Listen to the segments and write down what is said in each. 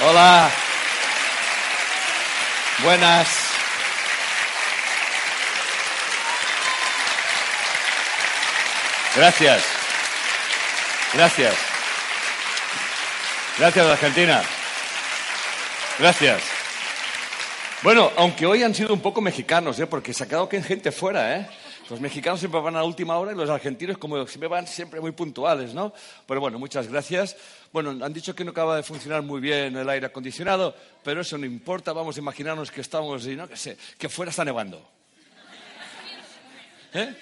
Hola. Buenas. Gracias. Gracias. Gracias, Argentina. Gracias. Bueno, aunque hoy han sido un poco mexicanos, ¿eh? porque se ha quedado que gente fuera, ¿eh? Los mexicanos siempre van a última hora y los argentinos, como siempre, van siempre muy puntuales, ¿no? Pero bueno, muchas gracias. Bueno, han dicho que no acaba de funcionar muy bien el aire acondicionado, pero eso no importa. Vamos a imaginarnos que estamos, y no que sé, que fuera está nevando. ¿Eh?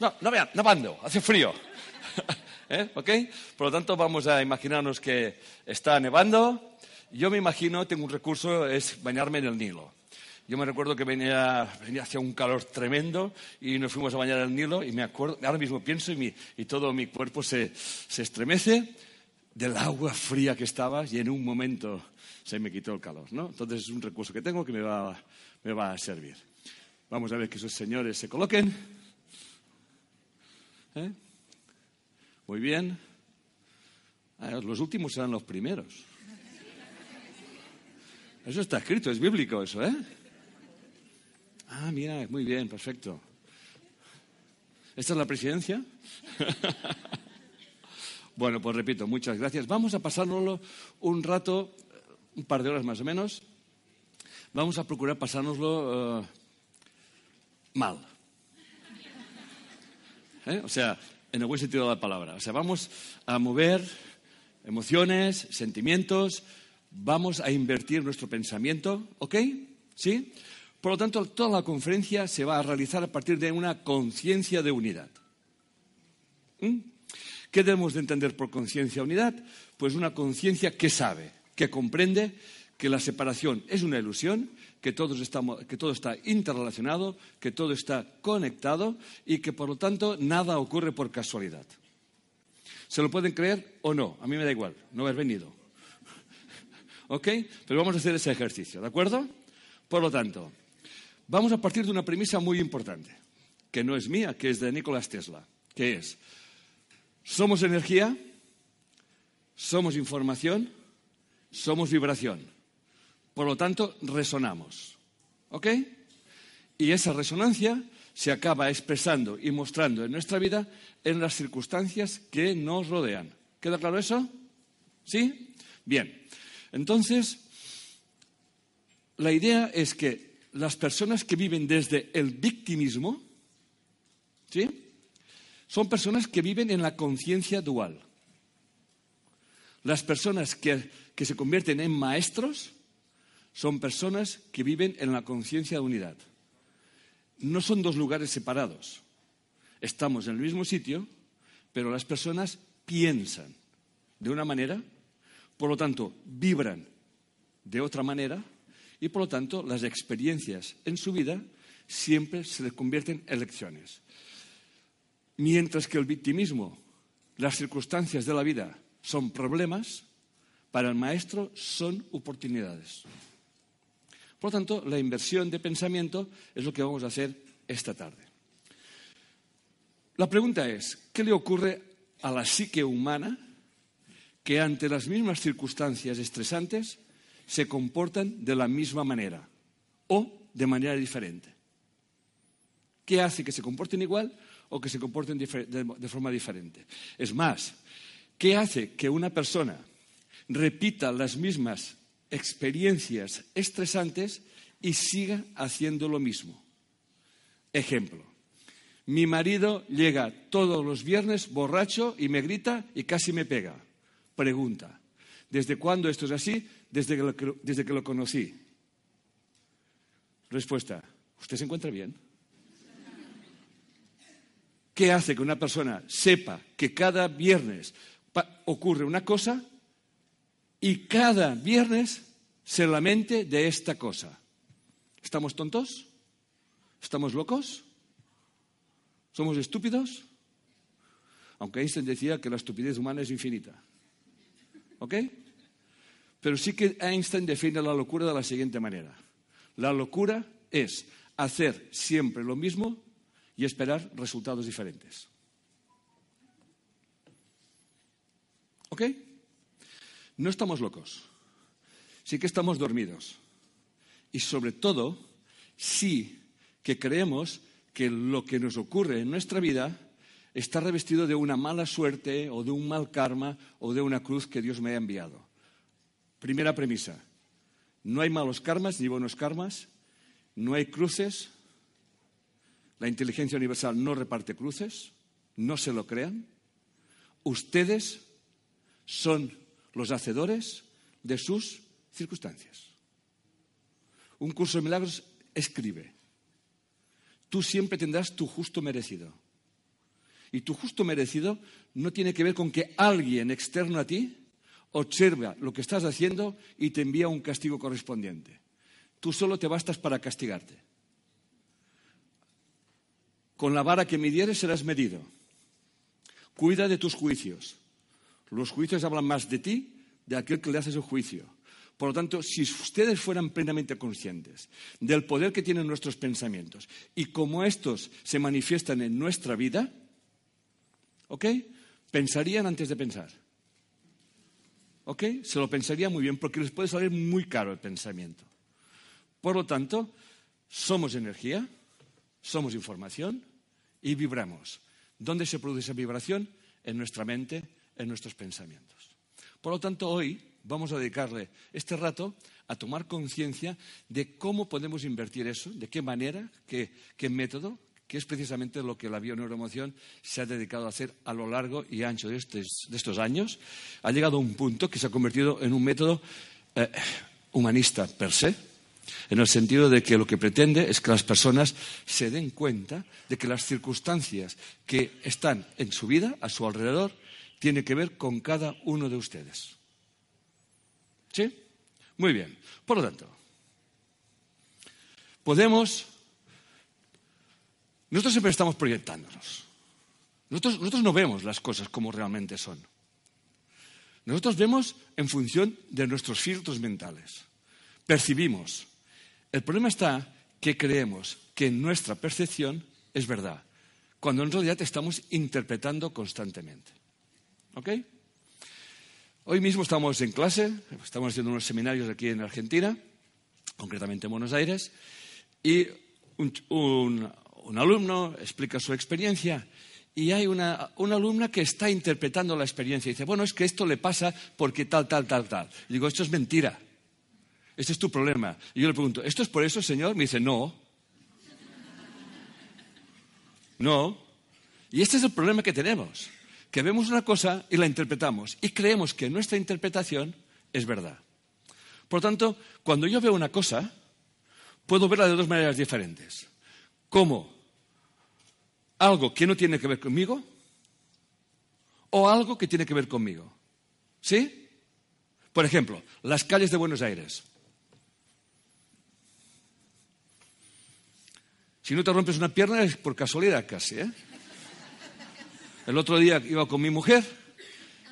No, no vean, nevando, hace frío. ¿Eh? ¿Ok? Por lo tanto, vamos a imaginarnos que está nevando. Yo me imagino, tengo un recurso, es bañarme en el Nilo. Yo me recuerdo que venía, venía hacia un calor tremendo y nos fuimos a bañar al Nilo y me acuerdo, ahora mismo pienso y, y todo mi cuerpo se, se, estremece del agua fría que estaba y en un momento se me quitó el calor, ¿no? Entonces es un recurso que tengo que me va, me va a servir. Vamos a ver que esos señores se coloquen. ¿Eh? Muy bien. Ah, los últimos serán los primeros. Eso está escrito, es bíblico eso, ¿eh? Ah, mira, muy bien, perfecto. ¿Esta es la presidencia? bueno, pues repito, muchas gracias. Vamos a pasárnoslo un rato, un par de horas más o menos. Vamos a procurar pasárnoslo uh, mal. ¿Eh? O sea, en el buen sentido de la palabra. O sea, vamos a mover emociones, sentimientos, vamos a invertir nuestro pensamiento, ¿ok? ¿Sí? Por lo tanto, toda la conferencia se va a realizar a partir de una conciencia de unidad. ¿Mm? ¿Qué debemos de entender por conciencia de unidad? Pues una conciencia que sabe, que comprende que la separación es una ilusión, que, todos estamos, que todo está interrelacionado, que todo está conectado y que, por lo tanto, nada ocurre por casualidad. ¿Se lo pueden creer o no? A mí me da igual, no haber venido. ¿Ok? Pero vamos a hacer ese ejercicio, ¿de acuerdo? Por lo tanto, Vamos a partir de una premisa muy importante, que no es mía, que es de Nicolás Tesla, que es, somos energía, somos información, somos vibración. Por lo tanto, resonamos. ¿Ok? Y esa resonancia se acaba expresando y mostrando en nuestra vida en las circunstancias que nos rodean. ¿Queda claro eso? ¿Sí? Bien. Entonces, la idea es que las personas que viven desde el victimismo, ¿sí? Son personas que viven en la conciencia dual. Las personas que, que, se convierten en maestros son personas que viven en la conciencia de unidad. No son dos lugares separados. Estamos en el mismo sitio, pero las personas piensan de una manera, por lo tanto, vibran de otra manera y por lo tanto las experiencias en su vida siempre se les convierten en lecciones. Mientras que el victimismo, las circunstancias de la vida son problemas, para el maestro son oportunidades. Por lo tanto, la inversión de pensamiento es lo que vamos a hacer esta tarde. La pregunta es, ¿qué le ocurre a la psique humana que ante las mismas circunstancias estresantes se comportan de la misma manera o de manera diferente. ¿Qué hace que se comporten igual o que se comporten de forma diferente? Es más, ¿qué hace que una persona repita las mismas experiencias estresantes y siga haciendo lo mismo? Ejemplo, mi marido llega todos los viernes borracho y me grita y casi me pega. Pregunta, ¿desde cuándo esto es así? Desde que, lo, desde que lo conocí? Respuesta, ¿usted se encuentra bien? ¿Qué hace que una persona sepa que cada viernes ocurre una cosa y cada viernes se lamente de esta cosa? ¿Estamos tontos? ¿Estamos locos? ¿Somos estúpidos? Aunque Einstein decía que la estupidez humana es infinita. ¿Ok? Pero sí que Einstein define la locura de la siguiente manera. La locura es hacer siempre lo mismo y esperar resultados diferentes. ¿Ok? No estamos locos. sí que estamos dormidos. Y sobre todo, sí que creemos que lo que nos ocurre en nuestra vida está revestido de una mala suerte o de un mal karma o de una cruz que Dios me ha enviado. Primera premisa, no hay malos karmas ni buenos karmas, no hay cruces, la inteligencia universal no reparte cruces, no se lo crean. Ustedes son los hacedores de sus circunstancias. Un curso de milagros escribe, tú siempre tendrás tu justo merecido. Y tu justo merecido no tiene que ver con que alguien externo a ti observa lo que estás haciendo y te envía un castigo correspondiente. Tú solo te bastas para castigarte. Con la vara que midieres serás medido. Cuida de tus juicios. Los juicios hablan más de ti de aquel que le haces el juicio. Por lo tanto, si ustedes fueran plenamente conscientes del poder que tienen nuestros pensamientos y cómo estos se manifiestan en nuestra vida, ¿ok? Pensarían antes de pensar. ¿Ok? Se lo pensarían muy bien porque les puede salir muy caro el pensamiento. Por lo tanto, somos energía, somos información y vibramos. ¿Dónde se produce esa vibración? En nuestra mente, en nuestros pensamientos. Por lo tanto, hoy vamos a dedicarle este rato a tomar conciencia de cómo podemos invertir eso, de qué manera, qué, método, que es precisamente lo que la bioneuromoción se ha dedicado a hacer a lo largo y ancho de, estos años. Ha llegado a un punto que se ha convertido en un método eh, humanista per se, en el sentido de que lo que pretende es que las personas se den cuenta de que las circunstancias que están en su vida, a su alrededor, tiene que ver con cada uno de ustedes. ¿Sí? Muy bien. Por lo tanto, podemos... Nosotros siempre estamos proyectándonos. Nosotros, no vemos las cosas como realmente son. Nosotros vemos en función de nuestros filtros mentales. Percibimos. El problema está que creemos que nuestra percepción es verdad, cuando en realidad estamos interpretando constantemente. ¿Ok? Hoy mismo estamos en clase, estamos haciendo unos seminarios aquí en Argentina, concretamente en Buenos Aires, y un, alumno explica su experiencia y hay una, una, alumna que está interpretando la experiencia y dice, bueno, es que esto le pasa porque tal, tal, tal, tal. Digo, esto es mentira. Este es tu problema. Y yo le pregunto, ¿esto es por eso, señor? Me dice, no. No. Y este es el problema que tenemos que vemos una cosa y la interpretamos y creemos que nuestra interpretación es verdad. Por tanto, cuando yo veo una cosa, puedo verla de dos maneras diferentes. Como algo que no tiene que ver conmigo o algo que tiene que ver conmigo. ¿Sí? Por ejemplo, las calles de Buenos Aires. Si no te rompes una pierna es por casualidad casi, ¿eh? El otro día iba con mi mujer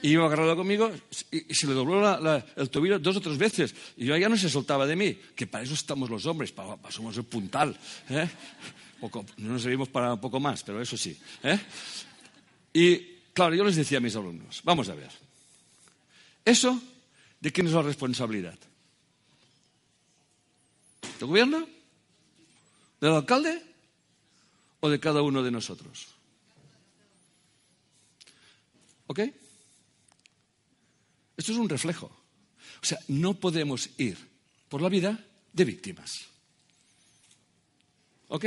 y iba agarrado conmigo y, se le dobló el tobillo dos o tres veces. Y yo ya no se soltaba de mí, que para eso estamos los hombres, para, somos el puntal. ¿eh? No nos servimos para poco más, pero eso sí. ¿eh? Y claro, yo les decía a mis alumnos, vamos a ver, ¿eso de quién es la responsabilidad? ¿Del gobierno? ¿Del alcalde? ¿O de cada uno de nosotros? ¿Ok? Esto es un reflejo. O sea, no podemos ir por la vida de víctimas. ¿Ok?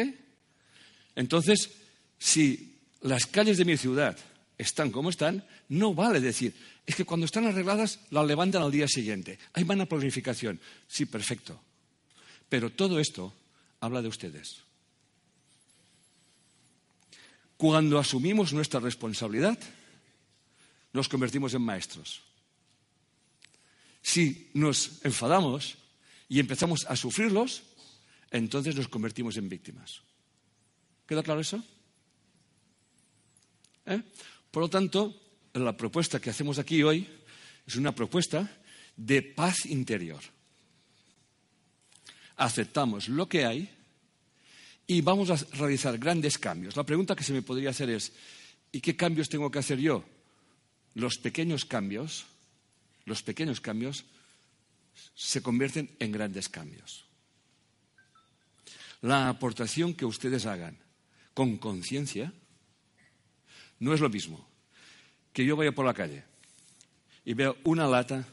Entonces, si las calles de mi ciudad están como están, no vale decir, es que cuando están arregladas las levantan al día siguiente. Hay van planificación. Sí, perfecto. Pero todo esto habla de ustedes. Cuando asumimos nuestra responsabilidad, nos convertimos en maestros. Si nos enfadamos y empezamos a sufrirlos, entonces nos convertimos en víctimas. ¿Queda claro eso? ¿Eh? Por lo tanto, la propuesta que hacemos aquí hoy es una propuesta de paz interior. Aceptamos lo que hay y vamos a realizar grandes cambios. La pregunta que se me podría hacer es, ¿y qué cambios tengo que hacer yo? los pequeños cambios, los pequeños cambios se convierten en grandes cambios. La aportación que ustedes hagan con conciencia no es lo mismo que yo vaya por la calle y vea una lata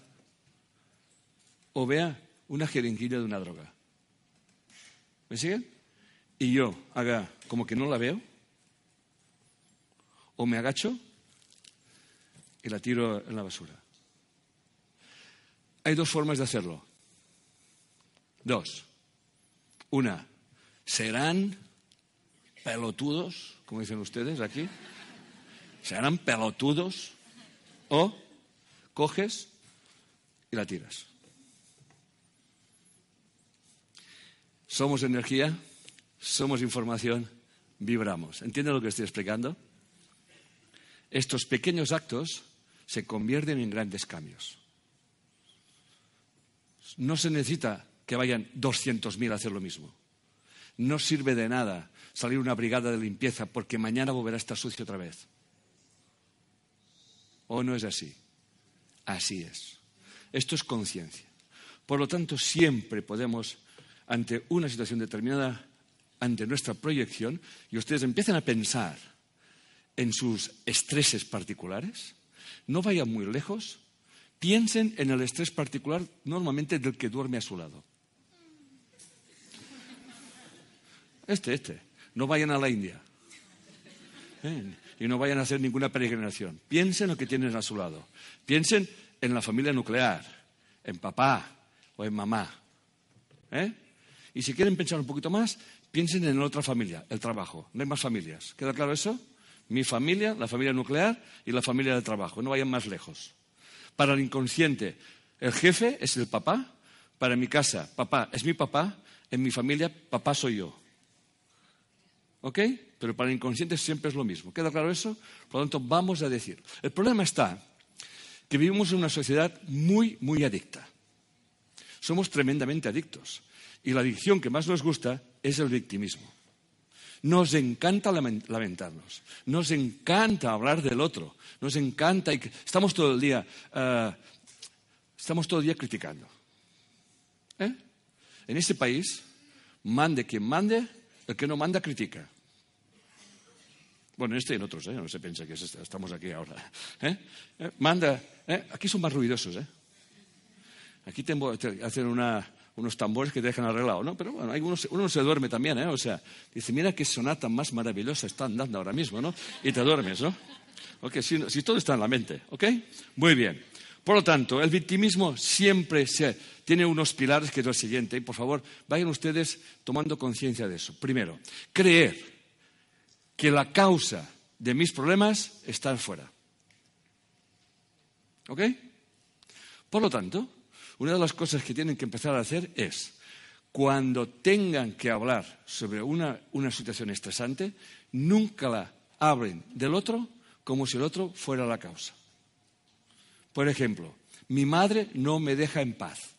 o vea una jeringuilla de una droga. ¿Me siguen? Y yo haga como que no la veo, o me agacho y la tiro en la basura. Hay dos formas de hacerlo. Dos. Una, serán pelotudos, como dicen ustedes aquí, serán pelotudos, o coges y la tiras. Somos energía, somos información, vibramos. ¿Entienden lo que estoy explicando? Estos pequeños actos se convierten en grandes cambios. No se necesita que vayan 200.000 a hacer lo mismo. No sirve de nada salir una brigada de limpieza porque mañana volverá a estar sucio otra vez. ¿O no es así? Así es. Esto es conciencia. Por lo tanto, siempre podemos, ante una situación determinada, ante nuestra proyección, y ustedes empiezan a pensar en sus estreses particulares, no vayan muy lejos, piensen en el estrés particular normalmente del que duerme a su lado. Este, este. No vayan a la India. ¿Eh? Y no vayan a hacer ninguna peregrinación. Piensen en lo que tienen a su lado. Piensen en la familia nuclear, en papá o en mamá. ¿Eh? Y si quieren pensar un poquito más, piensen en otra familia, el trabajo. No hay más familias. ¿Queda claro eso? Mi familia, la familia nuclear y la familia del trabajo. No vayan más lejos. Para el inconsciente, el jefe es el papá. Para mi casa, papá es mi papá. En mi familia, papá soy yo. ¿Ok? Pero para el inconsciente siempre es lo mismo. ¿Queda claro eso? Por lo tanto, vamos a decir. El problema está que vivimos en una sociedad muy, muy adicta. Somos tremendamente adictos. Y la adicción que más nos gusta es el victimismo. Nos encanta lamentarnos, nos encanta hablar del otro, nos encanta y estamos todo el día, eh, estamos todo el día criticando. ¿Eh? En este país, mande quien mande, el que no manda critica. Bueno, en este y en otros, ¿eh? no se piensa que estamos aquí ahora. ¿Eh? ¿Eh? Manda, aquí son más ruidosos. ¿eh? Aquí tengo que hacer unos tambores que te dejan arreglado, ¿no? Pero bueno, uno, se duerme también, ¿eh? O sea, dice, mira qué sonata más maravillosa están dando ahora mismo, ¿no? Y te duermes, ¿no? Ok, si, si todo está en la mente, ¿ok? Muy bien. Por lo tanto, el victimismo siempre tiene unos pilares que es lo siguiente. Y por favor, vayan ustedes tomando conciencia de eso. Primero, creer que la causa de mis problemas está fuera. ¿Ok? Por lo tanto, una de las cosas que tienen que empezar a hacer es, cuando tengan que hablar sobre una, una situación estresante, nunca la hablen del otro como si el otro fuera la causa. Por ejemplo, mi madre no me deja en paz.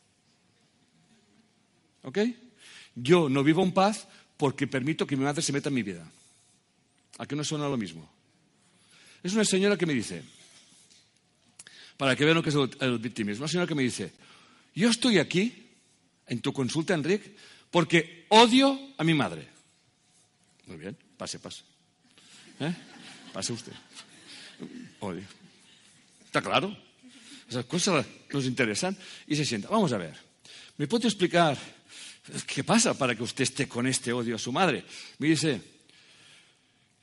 ¿Ok? Yo no vivo en paz porque permito que mi madre se meta en mi vida. ¿A qué no suena lo mismo? Es una señora que me dice, para que vean lo que es el, victimismo, una señora que me dice, yo estoy aquí, en tu consulta, Enrique, porque odio a mi madre. Muy bien, pase, pase. ¿Eh? Pase usted. Odio. ¿Está claro? Esas cosas nos interesan y se sienta. Vamos a ver. ¿Me puede explicar qué pasa para que usted esté con este odio a su madre? Me dice,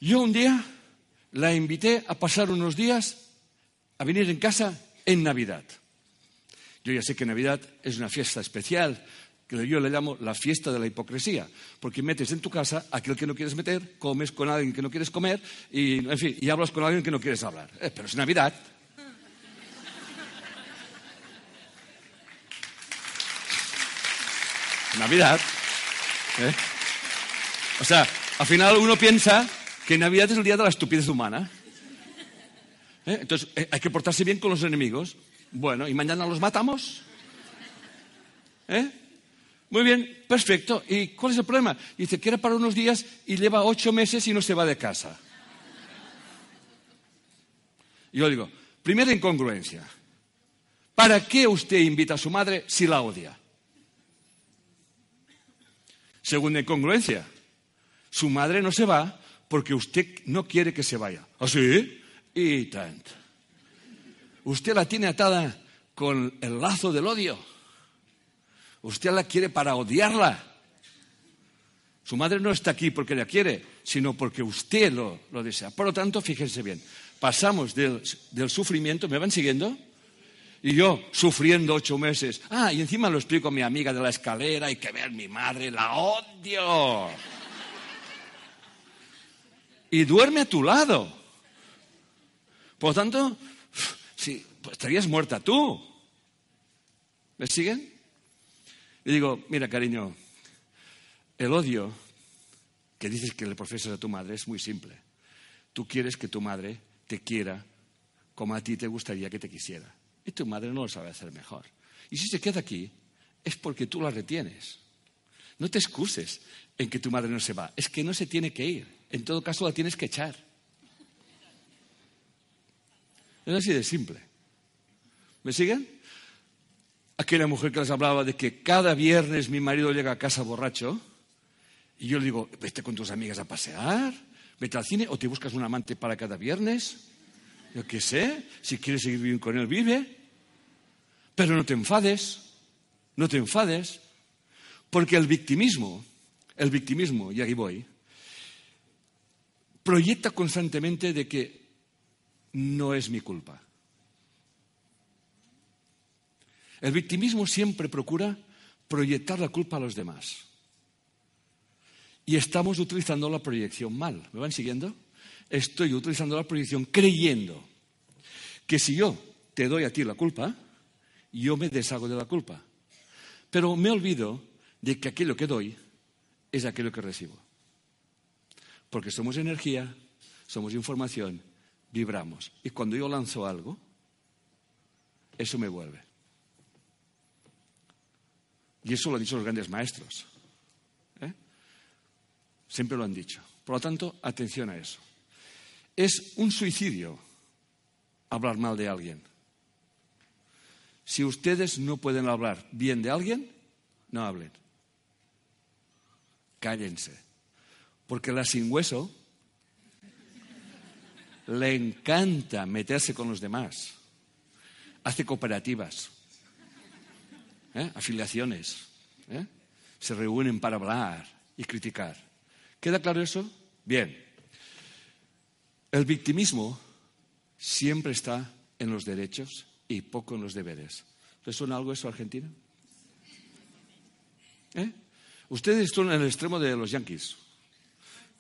yo un día la invité a pasar unos días a venir en casa en Navidad. Yo ya sé que Navidad es una fiesta especial, que yo le llamo la fiesta de la hipocresía, porque metes en tu casa a aquel que no quieres meter, comes con alguien que no quieres comer y, en fin, y hablas con alguien que no quieres hablar. Eh, pero es Navidad. Navidad. ¿eh? O sea, al final uno piensa que Navidad es el día de la estupidez humana. ¿Eh? Entonces, eh, hay que portarse bien con los enemigos. Bueno, ¿y mañana los matamos? Muy bien, perfecto. ¿Y cuál es el problema? Dice que era para unos días y lleva ocho meses y no se va de casa. Yo digo, primera incongruencia. ¿Para qué usted invita a su madre si la odia? Segunda incongruencia. Su madre no se va porque usted no quiere que se vaya. ¿Así? ¿Ah, y tanto. Usted la tiene atada con el lazo del odio. Usted la quiere para odiarla. Su madre no está aquí porque la quiere, sino porque usted lo, desea. Por lo tanto, fíjense bien, pasamos del, del sufrimiento, ¿me van siguiendo? Y yo sufriendo ocho meses. Ah, y encima lo explico a mi amiga de la escalera y que ver mi madre, la odio. Y duerme a tu lado. Por lo tanto, sí, pues estarías muerta tú. ¿Me siguen? Y digo, mira, cariño, el odio que dices que le profesas a tu madre es muy simple. Tú quieres que tu madre te quiera como a ti te gustaría que te quisiera. Y tu madre no lo sabe hacer mejor. Y si se queda aquí, es porque tú la retienes. No te excuses en que tu madre no se va. Es que no se tiene que ir. En todo caso, la tienes que echar. Es así de simple. ¿Me siguen? Aquella mujer que les hablaba de que cada viernes mi marido llega a casa borracho y yo le digo, vete con tus amigas a pasear, vete al cine o te buscas un amante para cada viernes. Yo qué sé, si quieres seguir viviendo con él, vive. Pero no te enfades, no te enfades, porque el victimismo, el victimismo, y aquí voy, proyecta constantemente de que no es mi culpa. El victimismo siempre procura proyectar la culpa a los demás. Y estamos utilizando la proyección mal. ¿Me van siguiendo? Estoy utilizando la proyección creyendo que si yo te doy a ti la culpa, yo me deshago de la culpa. Pero me olvido de que aquello que doy es aquello que recibo. Porque somos energía, somos información, vibramos. Y cuando yo lanzo algo, eso me vuelve. Y eso lo han dicho los grandes maestros. ¿eh? Siempre lo han dicho. Por lo tanto, atención a eso. Es un suicidio hablar mal de alguien. Si ustedes no pueden hablar bien de alguien, no hablen. Cállense. Porque la sin hueso le encanta meterse con los demás. Hace cooperativas, ¿eh? afiliaciones. ¿eh? Se reúnen para hablar y criticar. ¿Queda claro eso? Bien. El victimismo siempre está en los derechos y poco en los deberes. ¿Les suena algo eso, Argentina? ¿Eh? Ustedes están en el extremo de los yanquis.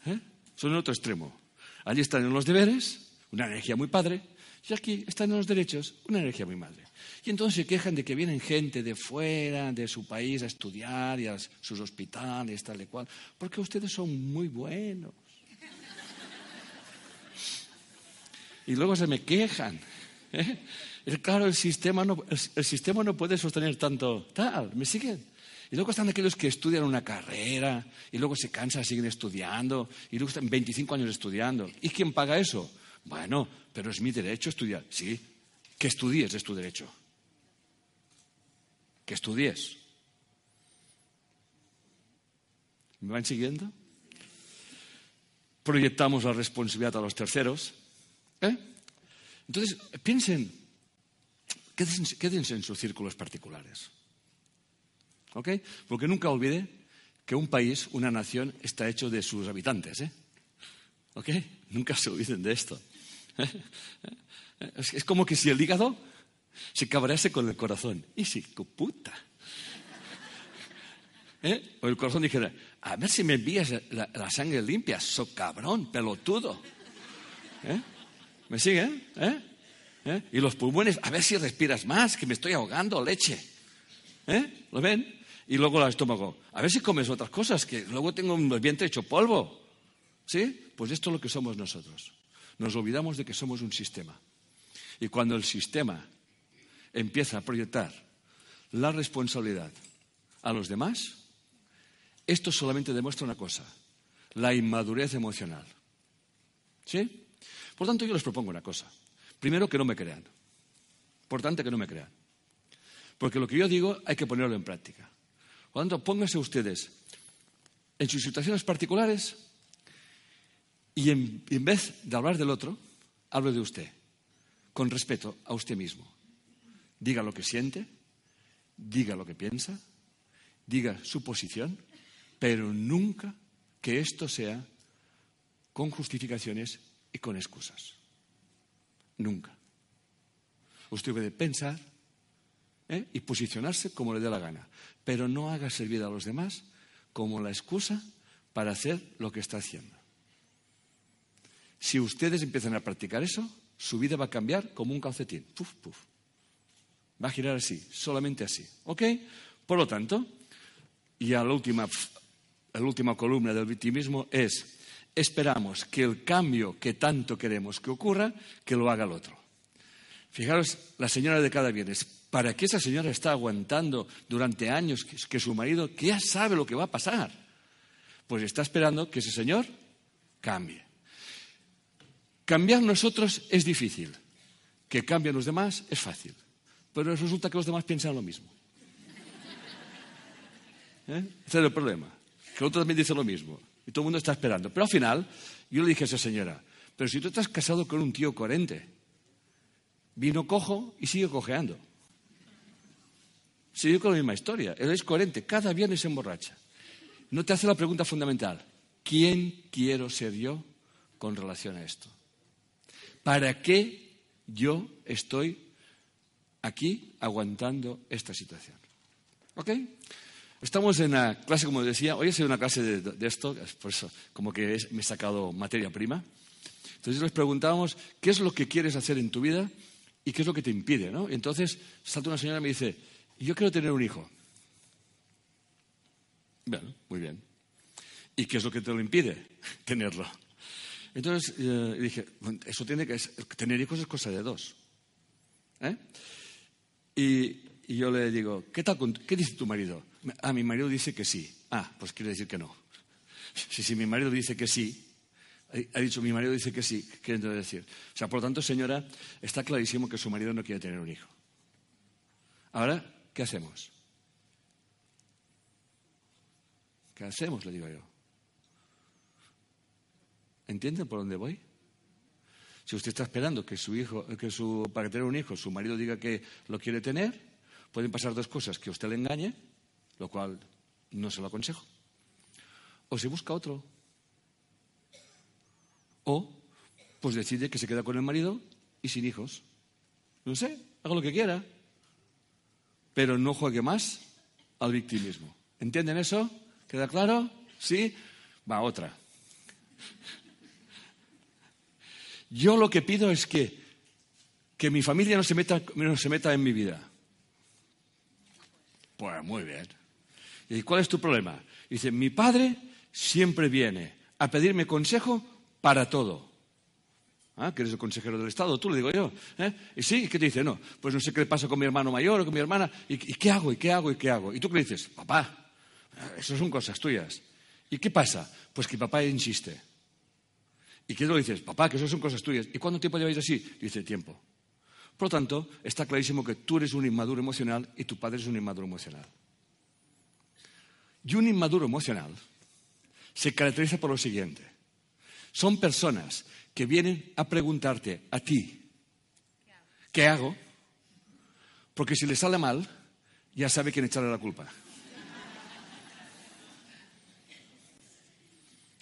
¿Eh? Son en otro extremo. Allí están en los deberes, una energía muy padre, y aquí están en los derechos, una energía muy madre. Y entonces se quejan de que vienen gente de fuera, de su país, a estudiar y a sus hospitales, tal y cual, porque ustedes son muy buenos. Y luego se me quejan. ¿Eh? Claro, el sistema, no, el sistema no puede sostener tanto tal. ¿Me siguen? Y luego están aquellos que estudian una carrera y luego se cansan, siguen estudiando y luego están 25 años estudiando. ¿Y quién paga eso? Bueno, pero es mi derecho estudiar. Sí, que estudies es tu derecho. Que estudies. ¿Me van siguiendo? Proyectamos la responsabilidad a los terceros. ¿eh? Entonces, piensen, quédense en sus círculos particulares. ¿Ok? Porque nunca olvide que un país, una nación, está hecho de sus habitantes. ¿eh? ¿Ok? Nunca se olviden de esto. Es como que si el hígado se cabrease con el corazón. Y si, puta. ¿Eh? O el corazón dijera, a ver si me envías la, sangre limpia, so cabrón, pelotudo. ¿Eh? ¿Me siguen? ¿Eh? ¿Eh? Y los pulmones, a ver si respiras más, que me estoy ahogando, leche. ¿Eh? ¿Lo ven? y luego el estómago. A ver si comes otras cosas, que luego tengo un vientre hecho polvo. ¿Sí? Pues esto es lo que somos nosotros. Nos olvidamos de que somos un sistema. Y cuando el sistema empieza a proyectar la responsabilidad a los demás, esto solamente demuestra una cosa, la inmadurez emocional. ¿Sí? Por tanto, yo les propongo una cosa. Primero, que no me crean. Por tanto, que no me crean. Porque lo que yo digo hay que ponerlo en práctica. Por tanto, pónganse ustedes en sus situaciones particulares y en, en vez de hablar del otro, hable de usted, con respeto a usted mismo. Diga lo que siente, diga lo que piensa, diga su posición, pero nunca que esto sea con justificaciones y con excusas. Nunca. Usted puede pensar ¿eh? y posicionarse como le dé la gana, pero no haga servir a los demás como la excusa para hacer lo que está haciendo. Si ustedes empiezan a practicar eso, su vida va a cambiar como un calcetín. Puf, puf. Va a girar así, solamente así. ¿Ok? Por lo tanto, y a la última, la última columna del victimismo es, esperamos que el cambio que tanto queremos que ocurra, que lo haga el otro. Fijaros, la señora de cada viernes, ¿para qué esa señora está aguantando durante años que, su marido, que ya sabe lo que va a pasar? Pues está esperando que ese señor cambie. Cambiar nosotros es difícil. Que cambien los demás es fácil. Pero resulta que los demás piensan lo mismo. ¿Eh? Ese es el problema. Que el otro también dice lo mismo. Y todo el mundo está esperando. Pero al final, yo le dije a esa señora, pero si tú estás casado con un tío coherente, vino cojo y sigue cojeando. Sigue con la misma historia. Él es coherente. Cada viernes se emborracha. No te hace la pregunta fundamental. ¿Quién quiero ser yo con relación a esto? ¿Para qué yo estoy aquí aguantando esta situación? ¿Ok? Estamos en la clase, como decía, hoy ha sido una clase de, esto, por eso como que me he sacado materia prima. Entonces les preguntábamos, ¿qué es lo que quieres hacer en tu vida y qué es lo que te impide? ¿no? entonces salta una señora y me dice, yo quiero tener un hijo. Bueno, muy bien. ¿Y qué es lo que te lo impide tenerlo? Entonces eh, dije, eso tiene que tener hijos es cosa de dos. ¿eh? Y, y, yo le digo, ¿qué dice tu marido? Ah, mi marido dice que sí. Ah, pues quiere decir que no. Si, si mi marido dice que sí, ha dicho mi marido dice que sí, ¿qué quiere decir? O sea, por lo tanto, señora, está clarísimo que su marido no quiere tener un hijo. Ahora, ¿qué hacemos? ¿Qué hacemos? Le digo yo. ¿Entienden por dónde voy? Si usted está esperando que su hijo, que su, para tener un hijo, su marido diga que lo quiere tener, pueden pasar dos cosas: que usted le engañe lo cual no se lo aconsejo. O se busca otro. O, pues decide que se queda con el marido y sin hijos. No sé, haga lo que quiera. Pero no juegue más al victimismo. ¿Entienden eso? ¿Queda claro? ¿Sí? Va, otra. Yo lo que pido es que, que mi familia no se, meta, no se meta en mi vida. Pues muy bien. ¿Y cuál es tu problema? dice, mi padre siempre viene a pedirme consejo para todo. ¿Ah? Que eres el consejero del Estado, tú le digo yo. ¿eh? Y sí, qué te dice? No, pues no sé qué le pasa con mi hermano mayor o con mi hermana. ¿Y, qué hago? ¿Y qué hago? ¿Y qué hago? Y tú qué le dices, papá, eso son cosas tuyas. ¿Y qué pasa? Pues que papá insiste. ¿Y qué le dices? Papá, que eso son cosas tuyas. ¿Y cuánto tiempo lleváis así? Dice, tiempo. Por lo tanto, está clarísimo que tú eres un inmaduro emocional y tu padre es un inmaduro emocional. Y un inmaduro emocional se caracteriza por lo siguiente. Son personas que vienen a preguntarte a ti, ¿qué hago? Porque si le sale mal, ya sabe quién echarle la culpa.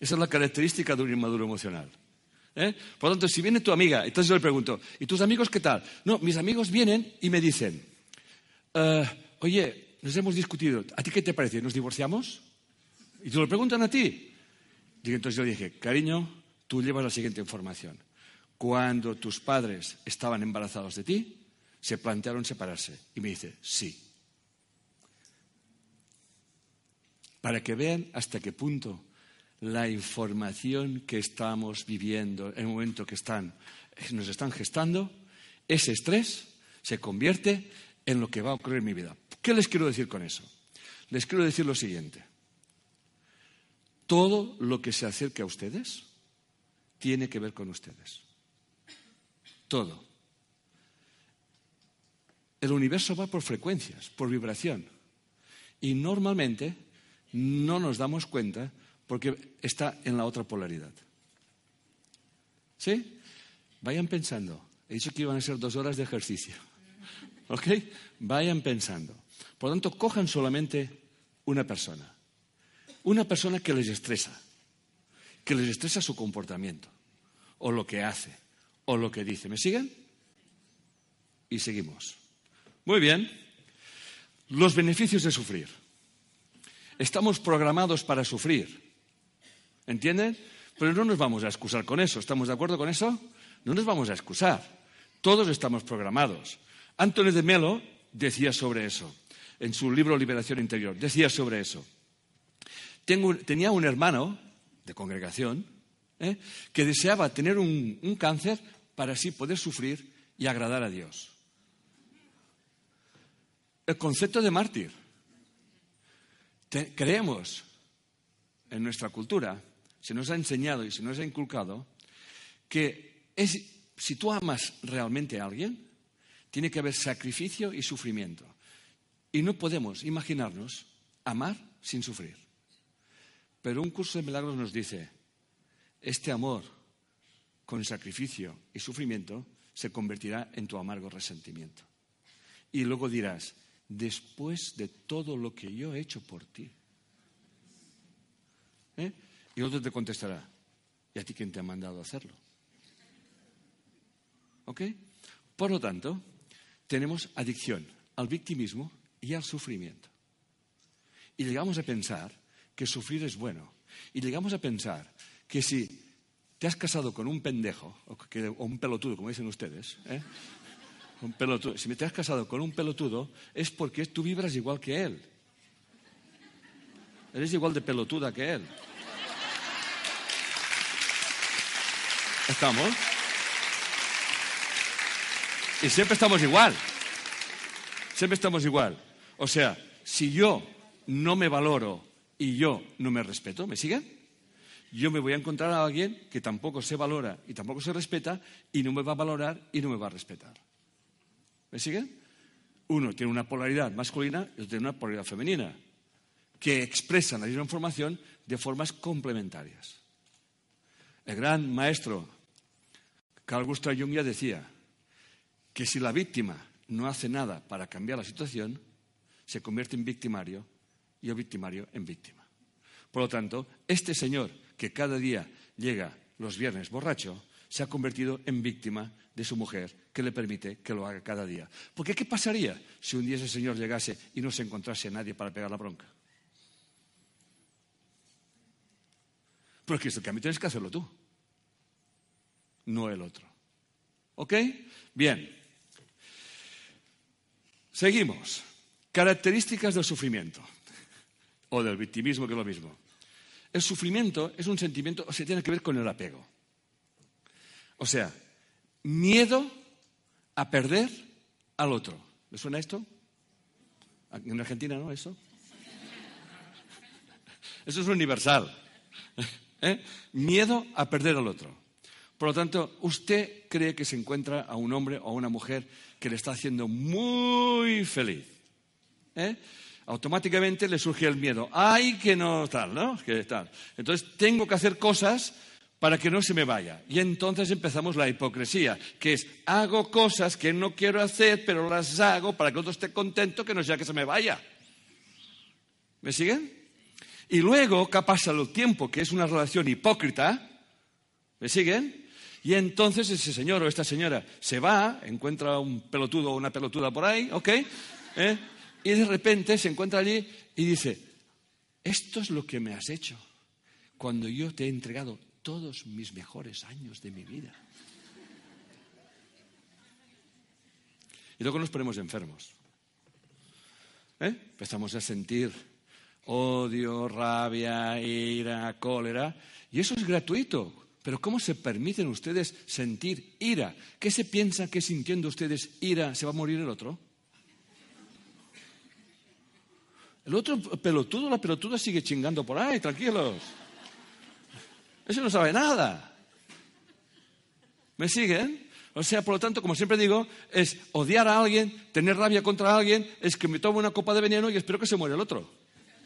Esa es la característica de un inmaduro emocional. ¿Eh? Por lo tanto, si viene tu amiga, entonces yo le pregunto, ¿y tus amigos qué tal? No, mis amigos vienen y me dicen, eh, oye, nos hemos discutido. ¿A ti qué te parece? ¿Nos divorciamos? Y te lo preguntan a ti. Y entonces yo dije, cariño, tú llevas la siguiente información. Cuando tus padres estaban embarazados de ti, se plantearon separarse. Y me dice, sí. Para que vean hasta qué punto la información que estamos viviendo en el momento que están, nos están gestando, ese estrés se convierte en lo que va a ocurrir en mi vida. ¿Qué les quiero decir con eso? Les quiero decir lo siguiente. Todo lo que se acerque a ustedes tiene que ver con ustedes. Todo. el universo va por frecuencias, por vibración. Y normalmente no nos damos cuenta porque está en la otra polaridad. ¿Sí? Vayan pensando. He dicho que iban a ser dos horas de ejercicio. ¿Ok? Vayan pensando. Por lo tanto, cojan solamente una persona. Una persona que les estresa. Que les estresa su comportamiento. O lo que hace. O lo que dice. ¿Me siguen? Y seguimos. Muy bien. Los beneficios de sufrir. Estamos programados para sufrir. ¿Entienden? Pero no nos vamos a excusar con eso. ¿Estamos de acuerdo con eso? No nos vamos a excusar. Todos estamos programados. Antonio de Melo decía sobre eso, en su libro Liberación Interior, decía sobre eso. tenía un hermano de congregación ¿eh? que deseaba tener un, cáncer para así poder sufrir y agradar a Dios. El concepto de mártir. creemos en nuestra cultura, se nos ha enseñado y se nos ha inculcado, que si tú amas realmente a alguien, tiene que haber sacrificio y sufrimiento. Y no podemos imaginarnos amar sin sufrir. Pero un curso de milagros nos dice, este amor con sacrificio y sufrimiento se convertirá en tu amargo resentimiento. Y luego dirás, después de todo lo que yo he hecho por ti. ¿Eh? Y otro te contestará, ¿y a ti quién te ha mandado hacerlo? ¿Ok? Por lo tanto, tenemos adicción al victimismo y al sufrimiento. Y llegamos a pensar que sufrir es bueno. Y llegamos a pensar que si te has casado con un pendejo, o, un pelotudo, como dicen ustedes, ¿eh? un pelotudo, si te has casado con un pelotudo, es porque tú vibras igual que él. Eres igual de pelotuda que él. ¿Estamos? Y siempre estamos igual. Siempre estamos igual. O sea, si yo no me valoro y yo no me respeto, ¿me siguen? Yo me voy a encontrar a alguien que tampoco se valora y tampoco se respeta y no me va a valorar y no me va a respetar. ¿Me siguen? Uno tiene una polaridad masculina y otro tiene una polaridad femenina, que expresan la misma información de formas complementarias. El gran maestro Carl Gustav Jung ya decía, que si la víctima no hace nada para cambiar la situación, se convierte en victimario y el victimario en víctima. Por lo tanto, este señor que cada día llega los viernes borracho, se ha convertido en víctima de su mujer, que le permite que lo haga cada día. Porque ¿qué pasaría si un día ese señor llegase y no se encontrase a nadie para pegar la bronca? Porque el cambio tienes que hacerlo tú, no el otro. ¿Ok? Bien. Seguimos. Características del sufrimiento o del victimismo, que es lo mismo. El sufrimiento es un sentimiento, o sea, tiene que ver con el apego. O sea, miedo a perder al otro. ¿Le suena esto? En Argentina, ¿no? Eso. Eso es universal. ¿Eh? Miedo a perder al otro. Por lo tanto, usted cree que se encuentra a un hombre o a una mujer que le está haciendo muy feliz. ¿eh? Automáticamente le surge el miedo. ¡Ay, que no tal, ¿no? Que tal. Entonces, tengo que hacer cosas para que no se me vaya. Y entonces empezamos la hipocresía, que es hago cosas que no quiero hacer, pero las hago para que otro esté contento, que no sea que se me vaya. ¿Me siguen? Y luego, ¿qué pasa el tiempo? Que es una relación hipócrita. ¿Me siguen? Y entonces ese señor o esta señora se va, encuentra un pelotudo o una pelotuda por ahí, ¿ok? ¿Eh? Y de repente se encuentra allí y dice, esto es lo que me has hecho cuando yo te he entregado todos mis mejores años de mi vida. Y luego nos ponemos enfermos. ¿Eh? Empezamos a sentir odio, rabia, ira, cólera. Y eso es gratuito. Pero ¿cómo se permiten ustedes sentir ira? ¿Qué se piensa que sintiendo ustedes ira se va a morir el otro? El otro pelotudo, la pelotuda sigue chingando por ahí, tranquilos. Ese no sabe nada. ¿Me siguen? O sea, por lo tanto, como siempre digo, es odiar a alguien, tener rabia contra alguien, es que me tomo una copa de veneno y espero que se muera el otro.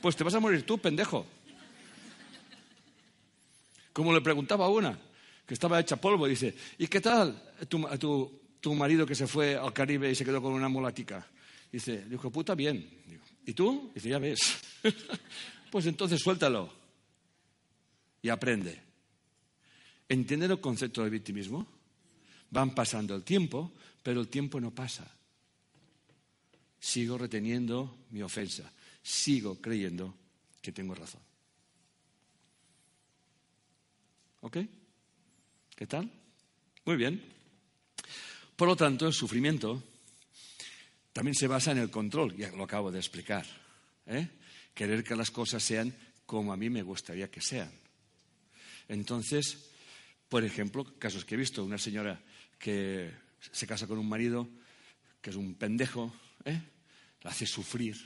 Pues te vas a morir tú, pendejo. Como le preguntaba a una, que estaba hecha polvo, dice, ¿y qué tal tu, marido que se fue al Caribe y se quedó con una mulatica? Dice, dijo, puta, bien. ¿Y tú? Dice, ya ves. pues entonces suéltalo y aprende. ¿Entienden el concepto de victimismo? Van pasando el tiempo, pero el tiempo no pasa. Sigo reteniendo mi ofensa. Sigo creyendo que tengo razón. ¿Ok? ¿Qué tal? Muy bien. Por lo tanto, el sufrimiento también se basa en el control, ya lo acabo de explicar. ¿eh? Querer que las cosas sean como a mí me gustaría que sean. Entonces, por ejemplo, casos que he visto, una señora que se casa con un marido que es un pendejo, ¿eh? la hace sufrir,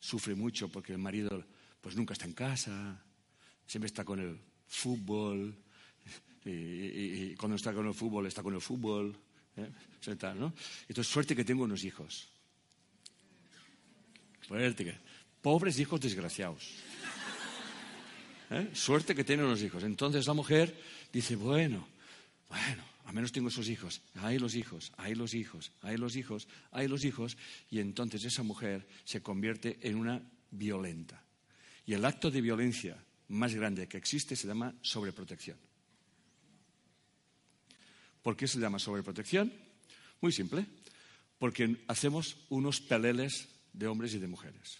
sufre mucho porque el marido pues nunca está en casa, siempre está con el fútbol, y, cuando está con el fútbol está con el fútbol, ¿eh? Entonces, suerte que tengo unos hijos. Suerte que... Pobres hijos desgraciados. ¿Eh? Suerte que tienen unos hijos. Entonces la mujer dice, bueno, bueno, a menos tengo esos hijos, hay los hijos, hay los hijos, hay los hijos, hay los hijos, y entonces esa mujer se convierte en una violenta. Y el acto de violencia más grande que existe se llama sobreprotección. ¿Por qué se llama sobreprotección? Muy simple, porque hacemos unos peleles de hombres y de mujeres.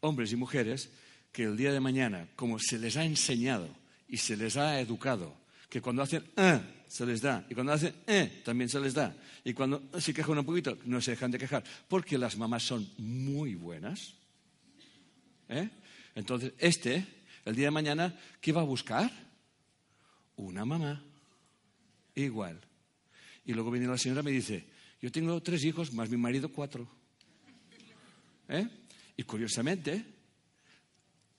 Hombres y mujeres que el día de mañana, como se les ha enseñado y se les ha educado, que cuando hacen ah, se les da, y cuando hacen eh, también se les da, y cuando se quejan un poquito, no se dejan de quejar, porque las mamás son muy buenas. ¿eh? Entonces, este, el día de mañana, ¿qué va a buscar? Una mamá igual. Y luego viene la señora y me dice, yo tengo tres hijos, más mi marido cuatro. ¿Eh? Y curiosamente,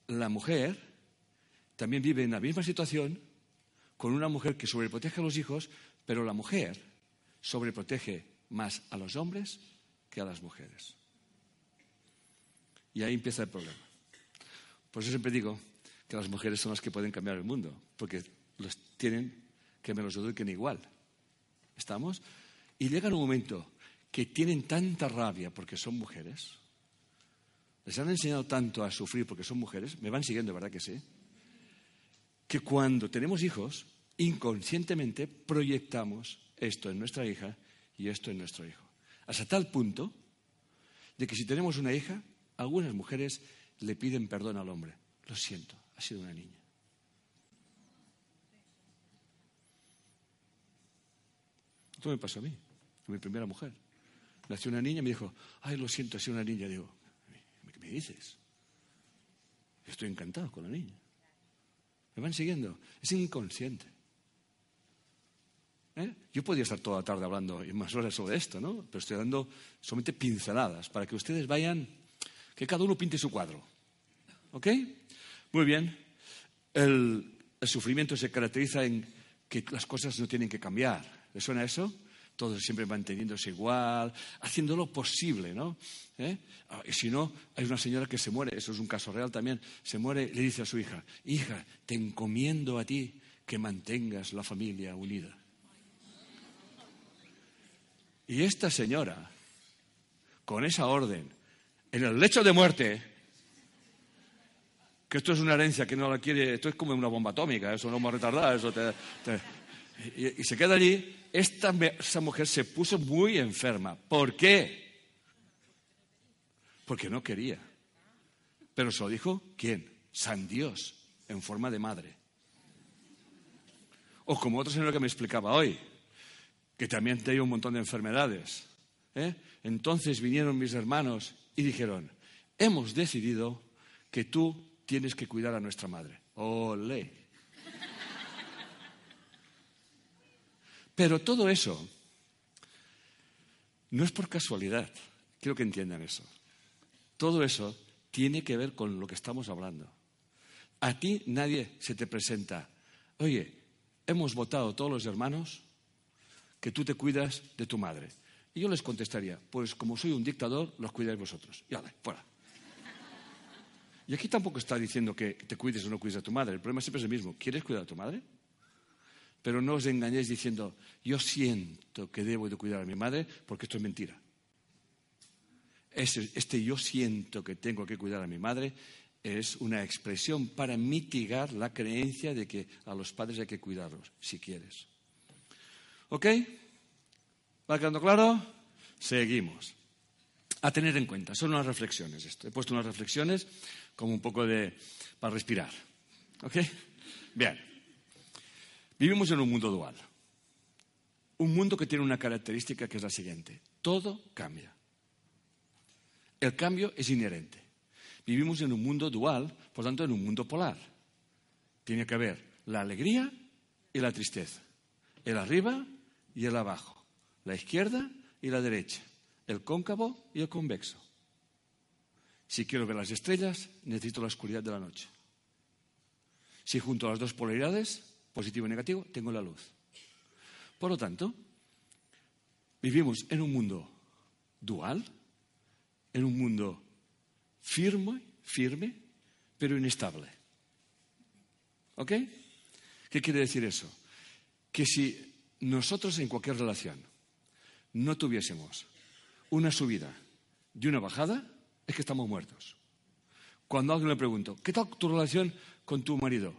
la mujer también vive en la misma situación con una mujer que sobreprotege a los hijos, pero la mujer sobreprotege más a los hombres que a las mujeres. Y ahí empieza el problema. Por eso siempre digo que las mujeres son las que pueden cambiar el mundo, porque los tienen que me los eduquen igual. ¿Estamos? Y llega un momento que tienen tanta rabia porque son mujeres, les han enseñado tanto a sufrir porque son mujeres, me van siguiendo, ¿verdad que sí? Que cuando tenemos hijos, inconscientemente proyectamos esto en nuestra hija y esto en nuestro hijo. Hasta tal punto de que si tenemos una hija, algunas mujeres le piden perdón al hombre. Lo siento, ha sido una niña. Esto me pasó a mí, mi primera mujer. Nació una niña y me dijo, ay, lo siento, ha sido una niña. Digo, me dices? Estoy encantado con la niña. ¿Me van siguiendo? Es inconsciente. ¿Eh? Yo podría estar toda la tarde hablando y más horas sobre esto, ¿no? Pero estoy dando solamente pinceladas para que ustedes vayan, que cada uno pinte su cuadro. ¿Ok? Muy bien. El, sufrimiento se caracteriza en que las cosas no tienen que cambiar. ¿Le suena eso? todos siempre manteniéndose igual, haciendo lo posible, ¿no? ¿Eh? Ah, y si no, hay una señora que se muere, eso es un caso real también, se muere, le dice a su hija, hija, te encomiendo a ti que mantengas la familia unida. Y esta señora, con esa orden, en el lecho de muerte, que esto es una herencia que no la quiere, esto es como una bomba atómica, eso no hemos retardado, eso te, y, se queda allí, esta, esa mujer se puso muy enferma. ¿Por qué? Porque no quería. Pero se lo dijo quién? San Dios, en forma de madre. O como otro señor que me explicaba hoy, que también tenía un montón de enfermedades. ¿eh? Entonces vinieron mis hermanos y dijeron, hemos decidido que tú tienes que cuidar a nuestra madre. Olé. Pero todo eso no es por casualidad. Quiero que entiendan eso. Todo eso tiene que ver con lo que estamos hablando. A ti nadie se te presenta, oye, hemos votado todos los hermanos que tú te cuidas de tu madre. Y yo les contestaría, pues como soy un dictador, los cuidáis vosotros. Y vale, fuera. Y aquí tampoco está diciendo que te cuides o no cuides a tu madre. El problema siempre es el mismo. ¿Quieres cuidar a tu madre? Pero no os engañéis diciendo, yo siento que debo de cuidar a mi madre, porque esto es mentira. Este, yo siento que tengo que cuidar a mi madre es una expresión para mitigar la creencia de que a los padres hay que cuidarlos, si quieres. ¿Ok? ¿Va quedando claro? Seguimos. A tener en cuenta, son unas reflexiones. He puesto unas reflexiones como un poco de para respirar. ¿Ok? Bien. Vivimos en un mundo dual. Un mundo que tiene una característica que es la siguiente. Todo cambia. El cambio es inherente. Vivimos en un mundo dual, por tanto, en un mundo polar. Tiene que haber la alegría y la tristeza, el arriba y el abajo, la izquierda y la derecha, el cóncavo y el convexo. Si quiero ver las estrellas, necesito la oscuridad de la noche. Si junto a las dos polaridades, positivo y negativo, tengo la luz. Por lo tanto, vivimos en un mundo dual, en un mundo firme, firme, pero inestable. ¿Ok? ¿Qué quiere decir eso? Que si nosotros en cualquier relación no tuviésemos una subida y una bajada, es que estamos muertos. Cuando alguien le pregunto, ¿qué tal tu relación con tu marido?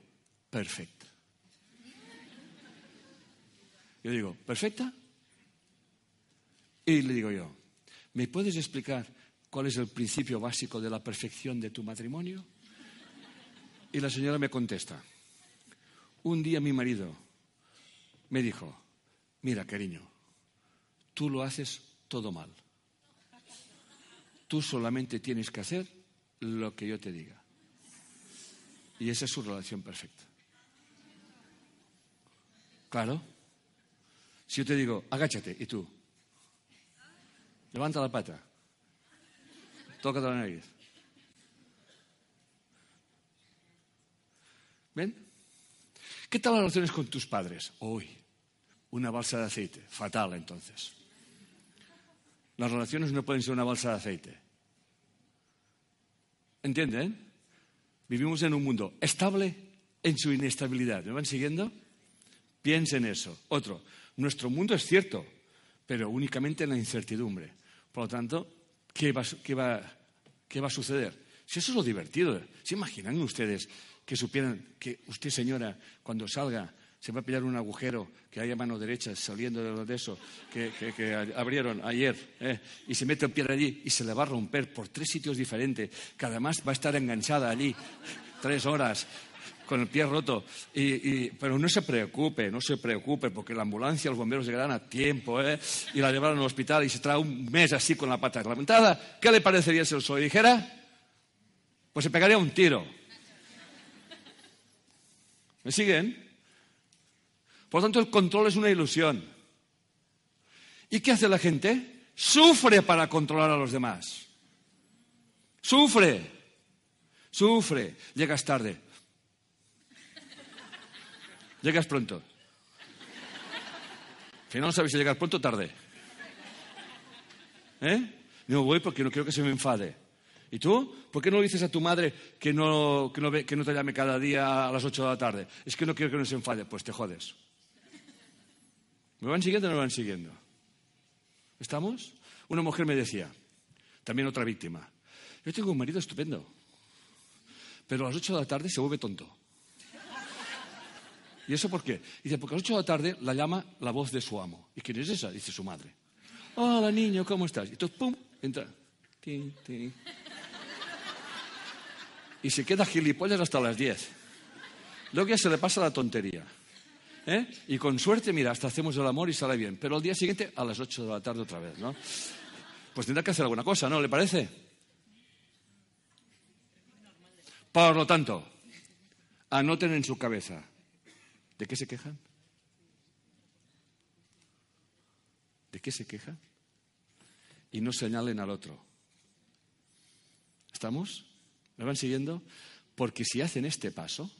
Perfecta. Yo digo, ¿perfecta? Y le digo yo, ¿me puedes explicar ¿Cuál es el principio básico de la perfección de tu matrimonio? Y la señora me contesta, un día mi marido me dijo, mira cariño, tú lo haces todo mal. Tú solamente tienes que hacer lo que yo te diga. Y esa es su relación perfecta. Claro. Si yo te digo, agáchate, y tú, levanta la pata, Tócate la nariz. ¿Ven? ¿Qué tal las relaciones con tus padres? Uy, una balsa de aceite. Fatal, entonces. Las relaciones no pueden ser una balsa de aceite. ¿Entienden? Vivimos en un mundo estable en su inestabilidad. ¿Me van siguiendo? Piensen eso. Otro, nuestro mundo es cierto, pero únicamente en la incertidumbre. Por lo tanto, ¿qué va, a suceder? Si eso es lo divertido. ¿Se imaginan ustedes que supieran que usted, señora, cuando salga, se va a pillar un agujero que haya mano derecha saliendo de eso que, abrieron ayer eh, y se mete el pie allí y se le va a romper por tres sitios diferentes, que además va a estar enganchada allí tres horas con el pie roto. Y, pero no se preocupe, no se preocupe, porque la ambulancia, los bomberos llegarán a tiempo, ¿eh? Y la llevarán al hospital y se trae un mes así con la pata reglamentada. ¿Qué le parecería si se lo dijera? Pues se pegaría un tiro. ¿Me siguen? Por lo tanto, el control es una ilusión. ¿Y qué hace la gente? Sufre para controlar a los demás. Sufre. Sufre. Llegas tarde. Llegas pronto. Al final no sabes si llegas pronto o tarde. ¿Eh? No voy porque no quiero que se me enfade. ¿Y tú? ¿Por qué no le dices a tu madre que no, que no, que no te llame cada día a las 8 de la tarde? Es que no quiero que no se enfade. Pues te jodes. ¿Me van siguiendo o no me van siguiendo? ¿Estamos? Una mujer me decía, también otra víctima, yo tengo un marido estupendo, pero a las 8 de la tarde se vuelve tonto. ¿Y eso por qué? Dice, porque a las 8 de la tarde la llama la voz de su amo. ¿Y quién es esa? Dice su madre. Hola, niño, ¿cómo estás? Y entonces, pum, entra. Y se queda gilipollas hasta las 10. Luego ya se le pasa la tontería. ¿Eh? Y con suerte, mira, hasta hacemos el amor y sale bien. Pero al día siguiente, a las 8 de la tarde otra vez, ¿no? Pues tendrá que hacer alguna cosa, ¿no? ¿Le parece? Por lo tanto, anoten en su cabeza, ¿De qué se quejan? ¿De qué se quejan? Y no señalen al otro. ¿Estamos? ¿Me van siguiendo? Porque si hacen este paso,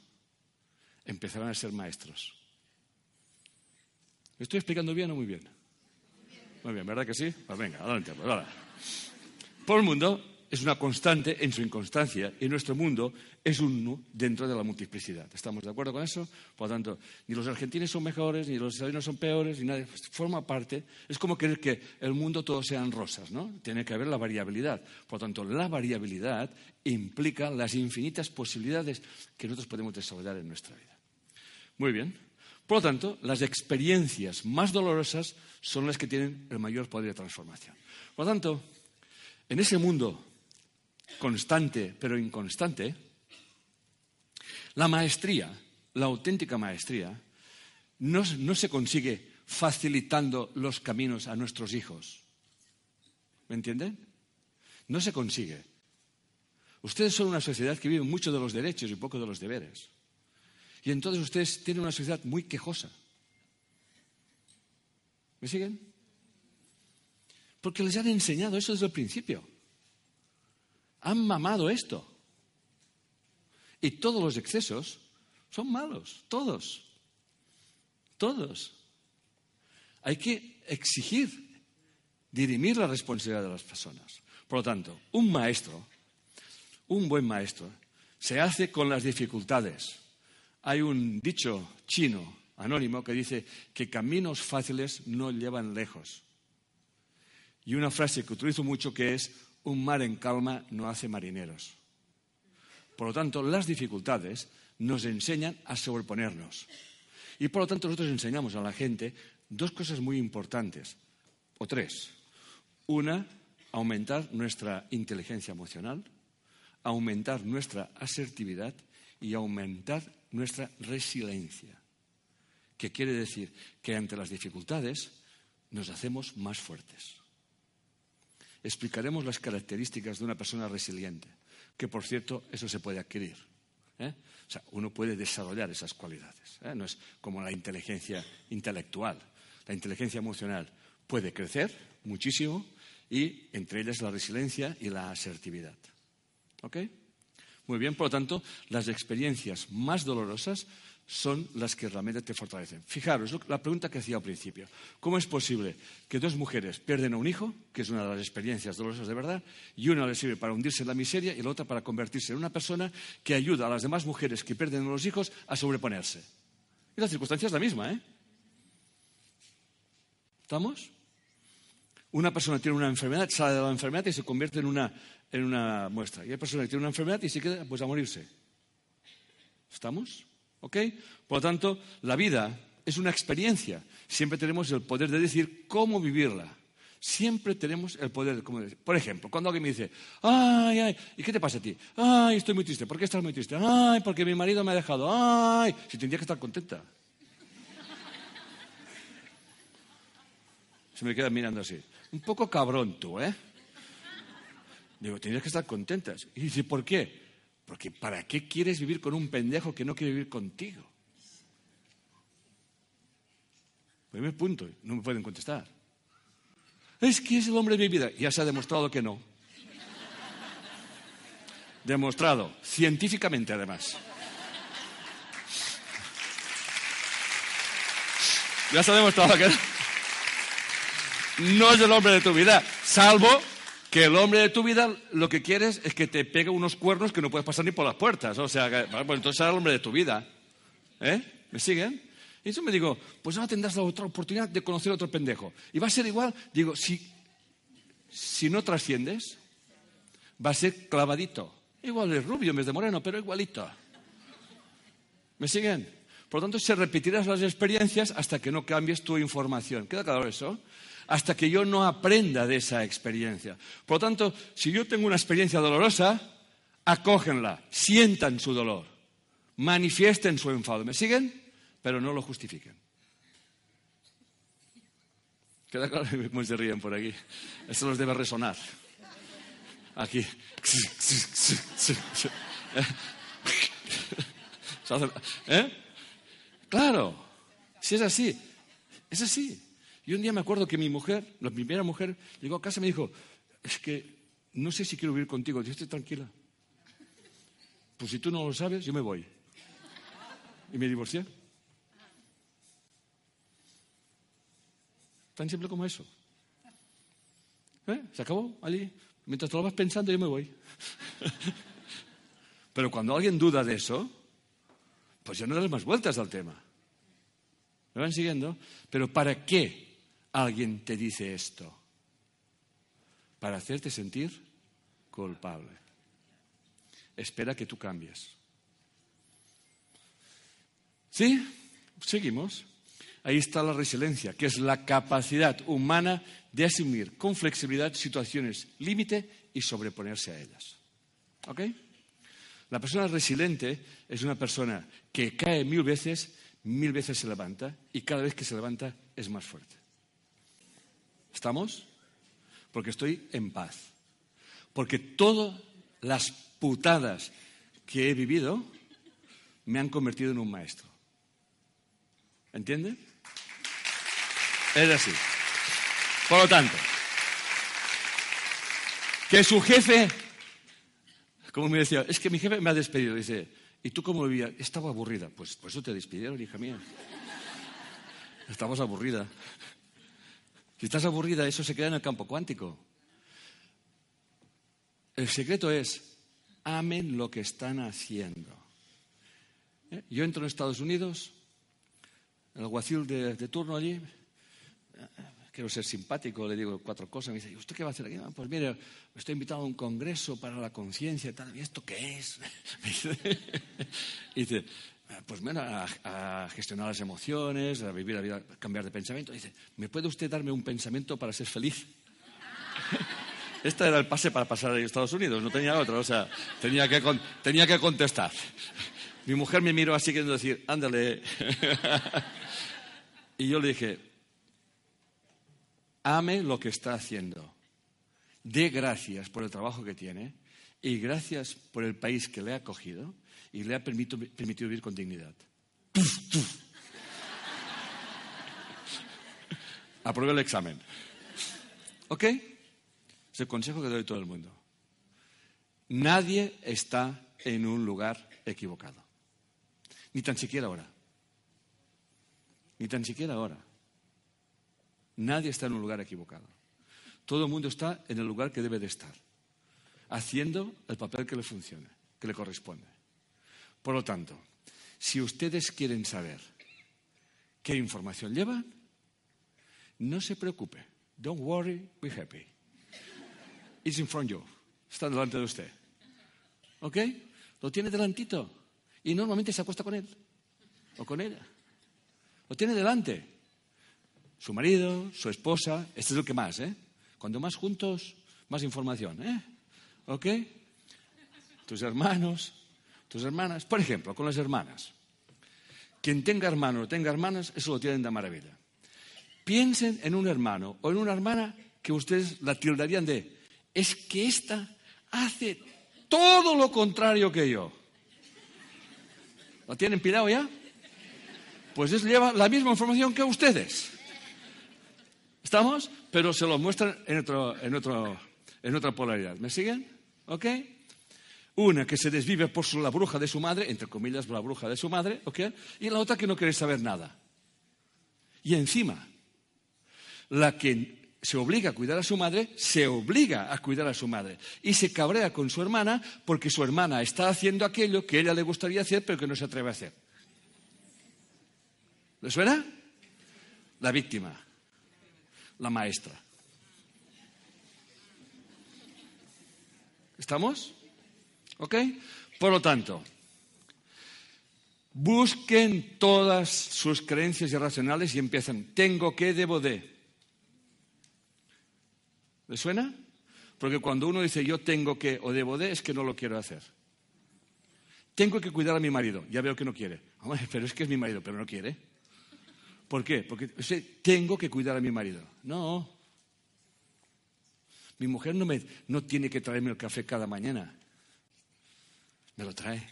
empezarán a ser maestros. ¿Me estoy explicando bien o muy bien? Muy bien, ¿verdad que sí? Pues venga, adelante. Pues ahora. Por el mundo es una constante en su inconstancia y nuestro mundo es un nu dentro de la multiplicidad. ¿Estamos de acuerdo con eso? Por lo tanto, ni los argentinos son mejores, ni los israelíes son peores, ni nadie. Forma parte. Es como querer que el mundo todo sean rosas, ¿no? Tiene que haber la variabilidad. Por lo tanto, la variabilidad implica las infinitas posibilidades que nosotros podemos desarrollar en nuestra vida. Muy bien. Por lo tanto, las experiencias más dolorosas son las que tienen el mayor poder de transformación. Por lo tanto, en ese mundo constante pero inconstante, la maestría, la auténtica maestría, no, no se consigue facilitando los caminos a nuestros hijos. ¿Me entienden? No se consigue. Ustedes son una sociedad que vive mucho de los derechos y poco de los deberes. Y entonces ustedes tienen una sociedad muy quejosa. ¿Me siguen? Porque les han enseñado eso desde el principio han mamado esto. Y todos los excesos son malos, todos. Todos. Hay que exigir, dirimir la responsabilidad de las personas. Por lo tanto, un maestro, un buen maestro, se hace con las dificultades. Hay un dicho chino anónimo que dice que caminos fáciles no llevan lejos. Y una frase que utilizo mucho que es un mar en calma no hace marineros. Por lo tanto, las dificultades nos enseñan a sobreponernos. Y por lo tanto, nosotros enseñamos a la gente dos cosas muy importantes, o tres. Una, aumentar nuestra inteligencia emocional, aumentar nuestra asertividad y aumentar nuestra resiliencia. Que quiere decir que ante las dificultades nos hacemos más fuertes explicaremos las características de una persona resiliente, que por cierto eso se puede adquirir. ¿eh? O sea, uno puede desarrollar esas cualidades. ¿eh? No es como la inteligencia intelectual. La inteligencia emocional puede crecer muchísimo y entre ellas la resiliencia y la asertividad. ¿Ok? Muy bien, por lo tanto, las experiencias más dolorosas son las que realmente te fortalecen. Fijaros, la pregunta que hacía al principio. ¿Cómo es posible que dos mujeres pierden a un hijo, que es una de las experiencias dolorosas de verdad, y una le sirve para hundirse en la miseria y la otra para convertirse en una persona que ayuda a las demás mujeres que pierden a los hijos a sobreponerse? Y la circunstancia es la misma, ¿eh? ¿Estamos? Una persona tiene una enfermedad, sale de la enfermedad y se convierte en una, en una muestra. Y hay personas que tienen una enfermedad y se queda pues, a morirse. ¿Estamos? ¿Ok? Por lo tanto, la vida es una experiencia. Siempre tenemos el poder de decir cómo vivirla. Siempre tenemos el poder de cómo decir. Por ejemplo, cuando alguien me dice, ay, ay, ¿y qué te pasa a ti? Ay, estoy muy triste. ¿Por qué estás muy triste? Ay, porque mi marido me ha dejado. Ay, si tendría que estar contenta. Se me queda mirando así. Un poco cabrón tú, ¿eh? Digo, tendrías que estar contenta. Y dice, ¿por qué? Porque ¿para qué quieres vivir con un pendejo que no quiere vivir contigo? Primer punto, no me pueden contestar. Es que es el hombre de mi vida. Ya se ha demostrado que no. Demostrado, científicamente además. Ya se ha demostrado que no es el hombre de tu vida, salvo que el hombre de tu vida lo que quieres es que te pegue unos cuernos que no puedes pasar ni por las puertas. O sea, pues entonces será el hombre de tu vida. ¿Eh? ¿Me siguen? Y yo me digo, pues ahora tendrás la otra oportunidad de conocer a otro pendejo. Y va a ser igual, digo, si, si no trasciendes, va a ser clavadito. Igual es rubio en vez de moreno, pero igualito. ¿Me siguen? Por lo tanto, se repetirán las experiencias hasta que no cambies tu información. ¿Queda claro eso? Hasta que yo no aprenda de esa experiencia. Por lo tanto, si yo tengo una experiencia dolorosa, acógenla, sientan su dolor, manifiesten su enfado. ¿Me siguen? Pero no lo justifiquen. Queda claro cómo se ríen por aquí. Esto los debe resonar. Aquí. ¿Eh? Claro, si es así, es así. Y un día me acuerdo que mi mujer, la primera mujer, llegó a casa y me dijo, es que no sé si quiero vivir contigo. Yo estoy tranquila. Pues si tú no lo sabes, yo me voy. Y me divorcié. Tan simple como eso. ¿Eh? ¿Se acabó allí? Mientras te lo vas pensando, yo me voy. Pero cuando alguien duda de eso, pues ya no das más vueltas al tema. ¿Me van siguiendo? Pero ¿para qué alguien te dice esto? Para hacerte sentir culpable. Espera que tú cambies. ¿Sí? Seguimos. Ahí está la resiliencia, que es la capacidad humana de asumir con flexibilidad situaciones límite y sobreponerse a ellas. ¿Ok? La persona resiliente es una persona que cae mil veces, mil veces se levanta y cada vez que se levanta es más fuerte. ¿Estamos? Porque estoy en paz. Porque todas las putadas que he vivido me han convertido en un maestro. ¿Entiende? Es así. Por lo tanto, que su jefe, como me decía, es que mi jefe me ha despedido, dice, ¿y tú cómo vivías? Estaba aburrida. Pues por eso te despidieron, hija mía. Estabas aburrida. Si estás aburrida, eso se queda en el campo cuántico. El secreto es, amen lo que están haciendo. ¿Eh? Yo entro en Estados Unidos, el alguacil de, turno allí, quiero ser simpático, le digo cuatro cosas, me dice, ¿usted qué va a hacer aquí? Ah, pues mire, estoy invitado a un congreso para la conciencia tal, ¿y esto qué es? dice, pues bueno, a, gestionar las emociones, a vivir la vida, a cambiar de pensamiento. dice, ¿me puede usted darme un pensamiento para ser feliz? Este era el pase para pasar a Estados Unidos, no tenía otro, o sea, tenía que, tenía que contestar. Mi mujer me miró así queriendo decir, ándale. y yo le dije, ame lo que está haciendo. Dé gracias por el trabajo que tiene y gracias por el país que le ha acogido y le ha permitido, vivir con dignidad. Apruebe el examen. ¿Ok? Es el consejo que doy a todo el mundo. Nadie está en un lugar equivocado. Ni tan siquiera ahora. Ni tan siquiera ahora. Nadie está en un lugar equivocado. Todo el mundo está en el lugar que debe de estar, haciendo el papel que le funcione, que le corresponde. Por lo tanto, si ustedes quieren saber qué información llevan, no se preocupe. Don't worry, be happy. It's in front of you. Está delante de usted. ¿Ok? Lo tiene delantito. Y normalmente se acuesta con él o con ella. Lo tiene delante. Su marido, su esposa, este es lo que más, ¿eh? Cuando más juntos, más información, ¿eh? ¿Ok? Tus hermanos, tus hermanas. Por ejemplo, con las hermanas. Quien tenga hermano o tenga hermanas, eso lo tienen de maravilla. Piensen en un hermano o en una hermana que ustedes la tildarían de, es que esta hace todo lo contrario que yo. ¿Lo tienen pirado ya? Pues es, lleva la misma información que ustedes. ¿Estamos? Pero se lo muestran en, otro, en, otro, en otra polaridad. ¿Me siguen? ¿Ok? Una que se desvive por la bruja de su madre, entre comillas, la bruja de su madre, ¿ok? Y la otra que no quiere saber nada. Y encima, la que se obliga a cuidar a su madre, se obliga a cuidar a su madre. Y se cabrea con su hermana porque su hermana está haciendo aquello que ella le gustaría hacer pero que no se atreve a hacer. ¿Le suena? La víctima, la maestra. ¿Estamos? ¿Ok? Por lo tanto, busquen todas sus creencias irracionales y empiezan, tengo que, debo de. ¿Le suena? Porque cuando uno dice yo tengo que o debo de, es que no lo quiero hacer. Tengo que cuidar a mi marido. Ya veo que no quiere. pero es que es mi marido, pero no quiere. ¿Por qué? Porque tengo que cuidar a mi marido. No. Mi mujer no, me, no tiene que traerme el café cada mañana. Me lo trae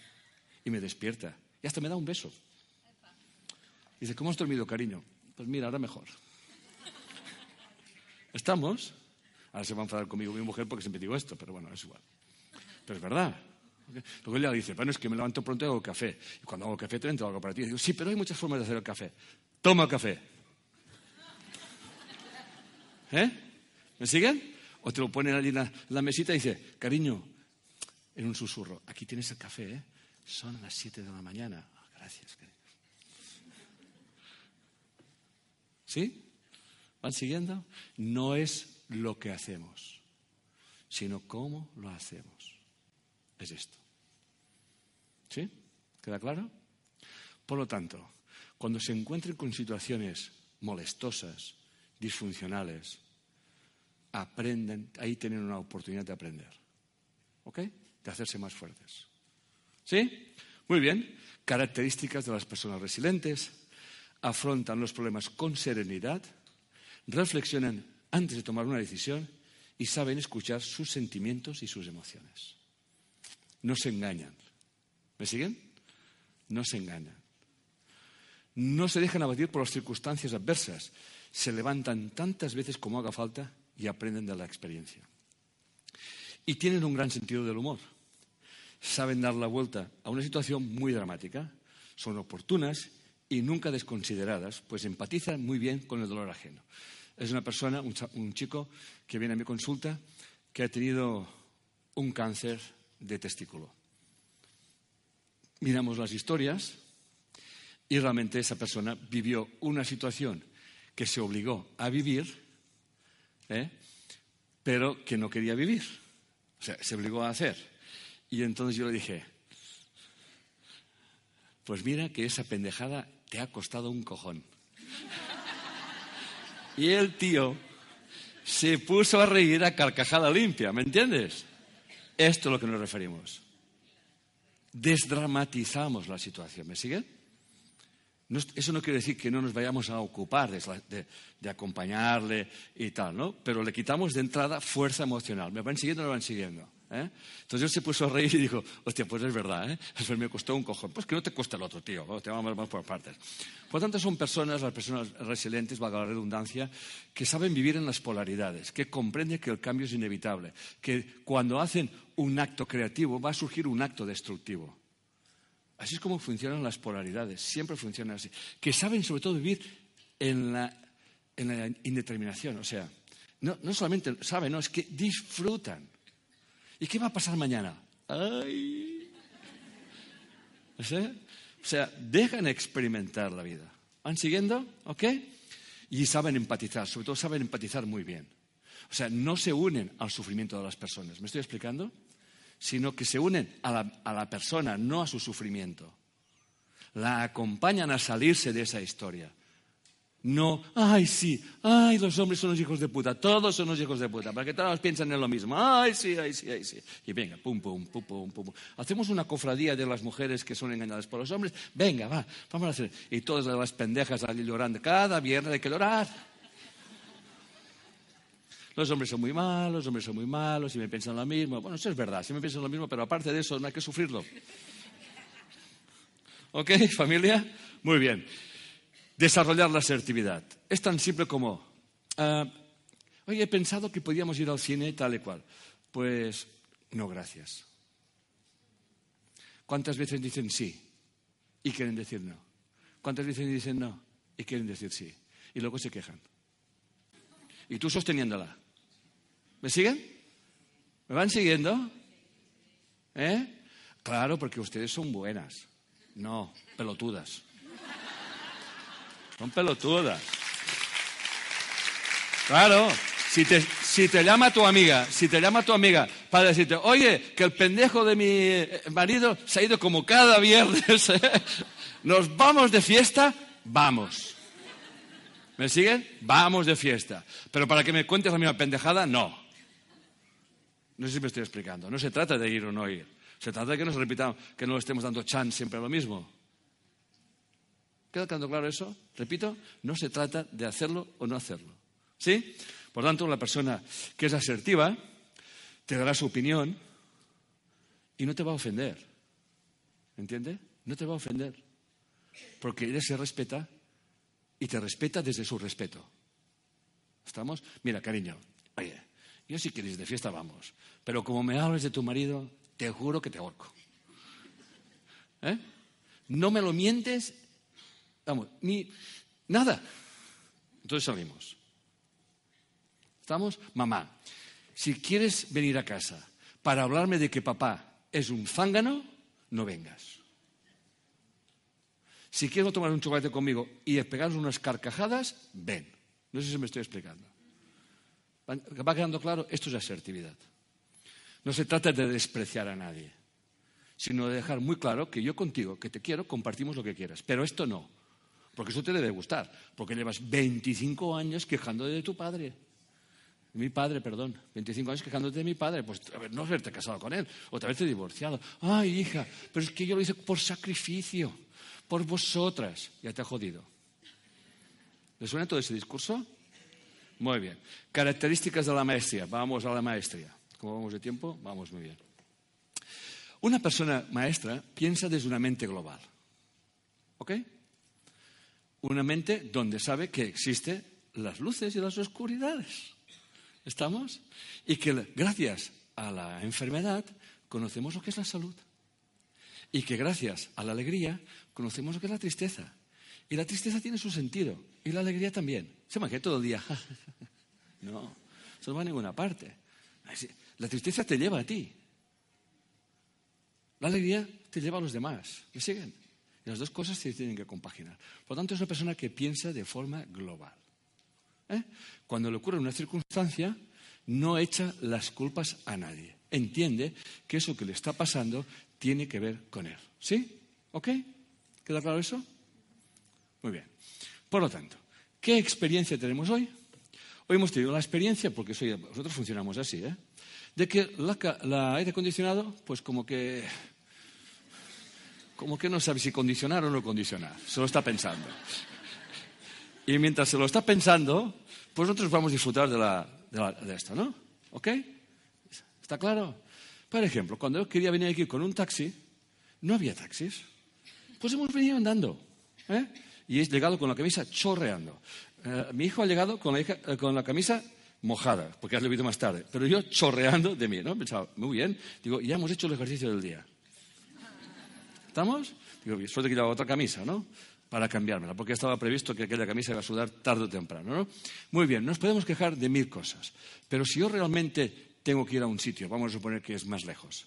y me despierta. Y hasta me da un beso. Dice, ¿cómo has dormido, cariño? Pues mira, ahora mejor. ¿Estamos? Ahora se va a enfadar conmigo mi mujer porque siempre digo esto, pero bueno, es igual. Pero es verdad. Luego ella dice, bueno, es que me levanto pronto y hago café. Y cuando hago café también tengo algo para ti. Y digo, sí, pero hay muchas formas de hacer el café. Toma café. ¿Eh? ¿Me siguen? O te lo ponen allí en la, mesita y dice, cariño, en un susurro, aquí tienes el café, ¿eh? Son las siete de la mañana. Ah, gracias, cariño. ¿Sí? ¿Van siguiendo? No es lo que hacemos, sino cómo lo hacemos. Es esto. ¿Sí? ¿Queda claro? Por lo tanto, cuando se encuentren con situaciones molestosas, disfuncionales, aprenden, ahí tienen una oportunidad de aprender. ¿Ok? De hacerse más fuertes. ¿Sí? Muy bien. Características de las personas resilientes. Afrontan los problemas con serenidad, reflexionan antes de tomar una decisión y saben escuchar sus sentimientos y sus emociones. No se engañan. ¿Me siguen? No se engañan. No se dejan abatir por las circunstancias adversas. Se levantan tantas veces como haga falta y aprenden de la experiencia. Y tienen un gran sentido del humor. Saben dar la vuelta a una situación muy dramática. Son oportunas y nunca desconsideradas, pues empatizan muy bien con el dolor ajeno. Es una persona, un, chico que viene a mi consulta que ha tenido un cáncer de testículo. Miramos las historias y realmente esa persona vivió una situación que se obligó a vivir, ¿eh? pero que no quería vivir. O sea, se obligó a hacer. Y entonces yo le dije, pues mira que esa pendejada te ha costado un cojón. Y el tío se puso a reír a carcajada limpia, ¿me entiendes? Esto es lo que nos referimos. Desdramatizamos la situación, ¿me sigue? eso no quiere decir que no nos vayamos a ocupar de, de, acompañarle y tal, ¿no? Pero le quitamos de entrada fuerza emocional. ¿Me van siguiendo o no me van siguiendo? ¿Eh? Entonces él se puso a reír y dijo, hostia, pues es verdad, ¿eh? Eso me costó un cojón. Pues que no te cuesta el otro, tío, te vamos más por partes. Por tanto, son personas, las personas resilientes, valga la redundancia, que saben vivir en las polaridades, que comprenden que el cambio es inevitable, que cuando hacen un acto creativo va a surgir un acto destructivo. Así es como funcionan las polaridades, siempre funcionan así. Que saben sobre todo vivir en la, indeterminación, o sea, no, no solamente saben, no, es que disfrutan ¿Y qué va a pasar mañana? ¡Ay! O sea, dejan experimentar la vida. ¿Van siguiendo? ¿Ok? Y saben empatizar, sobre todo saben empatizar muy bien. O sea, no se unen al sufrimiento de las personas. ¿Me estoy explicando? Sino que se unen a la, a la persona, no a su sufrimiento. La acompañan a salirse de esa historia. No, ay, sí, ay, los hombres son los hijos de puta, todos son los hijos de puta, para que todos piensen en lo mismo, ay, sí, ay, sí, ay, sí. Y venga, pum, pum, pum, pum, pum. Hacemos una cofradía de las mujeres que son engañadas por los hombres, venga, va, vamos a hacer. Y todas las pendejas allí llorando, cada viernes hay que llorar. Los hombres son muy malos, los hombres son muy malos, y me piensan lo mismo. Bueno, eso es verdad, sí me piensan lo mismo, pero aparte de eso no hay que sufrirlo. ¿Ok, familia? Muy bien desarrollar la asertividad. Es tan simple como, uh, oye, he pensado que podíamos ir al cine tal y cual. Pues no, gracias. ¿Cuántas veces dicen sí y quieren decir no? ¿Cuántas veces dicen no y quieren decir sí? Y luego se quejan. Y tú sosteniéndola. ¿Me siguen? ¿Me van siguiendo? ¿Eh? Claro, porque ustedes son buenas. No, pelotudas. Son pelotudas. Claro, si te, si te llama tu amiga, si te llama tu amiga para decirte, oye, que el pendejo de mi marido se ha ido como cada viernes, ¿eh? nos vamos de fiesta, vamos. ¿Me siguen? Vamos de fiesta. Pero para que me cuentes la misma pendejada, no. No sé si me estoy explicando. No se trata de ir o no ir. Se trata de que nos repitamos, que no estemos dando chance siempre a lo mismo. ¿Queda quedando claro eso? Repito, no se trata de hacerlo o no hacerlo. ¿Sí? Por tanto, la persona que es asertiva te dará su opinión y no te va a ofender. ¿Entiende? No te va a ofender. Porque ella se respeta y te respeta desde su respeto. ¿Estamos? Mira, cariño, oye, yo si quieres de fiesta vamos, pero como me hables de tu marido, te juro que te ahorco. ¿Eh? No me lo mientes Vamos, ni nada. Entonces salimos. ¿Estamos? Mamá, si quieres venir a casa para hablarme de que papá es un zángano, no vengas. Si quieres tomar un chocolate conmigo y pegarnos unas carcajadas, ven. No sé si me estoy explicando. ¿Va quedando claro? Esto es asertividad. No se trata de despreciar a nadie, sino de dejar muy claro que yo contigo, que te quiero, compartimos lo que quieras. Pero esto no, porque eso te debe gustar, porque llevas 25 años quejándote de tu padre. Mi padre, perdón, 25 años quejándote de mi padre, pues a ver, no haberte casado con él, vez te divorciado. Ay, hija, pero es que yo lo hice por sacrificio, por vosotras. Ya te ha jodido. ¿Le suena todo ese discurso? Muy bien. Características de la maestría. Vamos a la maestría. ¿Cómo vamos de tiempo? Vamos muy bien. Una persona maestra piensa desde una mente global. ¿Ok? Una mente donde sabe que existen las luces y las oscuridades. ¿Estamos? Y que gracias a la enfermedad conocemos lo que es la salud. Y que gracias a la alegría conocemos lo que es la tristeza. Y la tristeza tiene su sentido. Y la alegría también. Se me todo el día. no, eso no va a ninguna parte. La tristeza te lleva a ti. La alegría te lleva a los demás. ¿Me siguen? Las dos cosas se tienen que compaginar. Por lo tanto, es una persona que piensa de forma global. ¿Eh? Cuando le ocurre una circunstancia, no echa las culpas a nadie. Entiende que eso que le está pasando tiene que ver con él. ¿Sí? ¿Ok? ¿Queda claro eso? Muy bien. Por lo tanto, ¿qué experiencia tenemos hoy? Hoy hemos tenido la experiencia, porque nosotros funcionamos así, ¿eh? de que la, aire acondicionado, pues como que, como que no sabe si condicionar o no condicionar, se lo está pensando. Y mientras se lo está pensando, pues nosotros vamos a disfrutar de, la, esto, ¿no? ¿Ok? ¿Está claro? Por ejemplo, cuando yo quería venir aquí con un taxi, no había taxis. Pues hemos venido andando. ¿eh? y he llegado con la camisa chorreando. Eh, mi hijo ha llegado con la, eh, camisa mojada, porque has leído más tarde, pero yo chorreando de mí, ¿no? Pensaba, muy bien, digo, ya hemos hecho el ejercicio del día. ¿Estamos? Digo, suerte que llevaba otra camisa, ¿no? Para cambiármela, porque estaba previsto que aquella camisa iba a sudar tarde o temprano, ¿no? Muy bien, nos podemos quejar de mil cosas, pero si yo realmente tengo que ir a un sitio, vamos a suponer que es más lejos,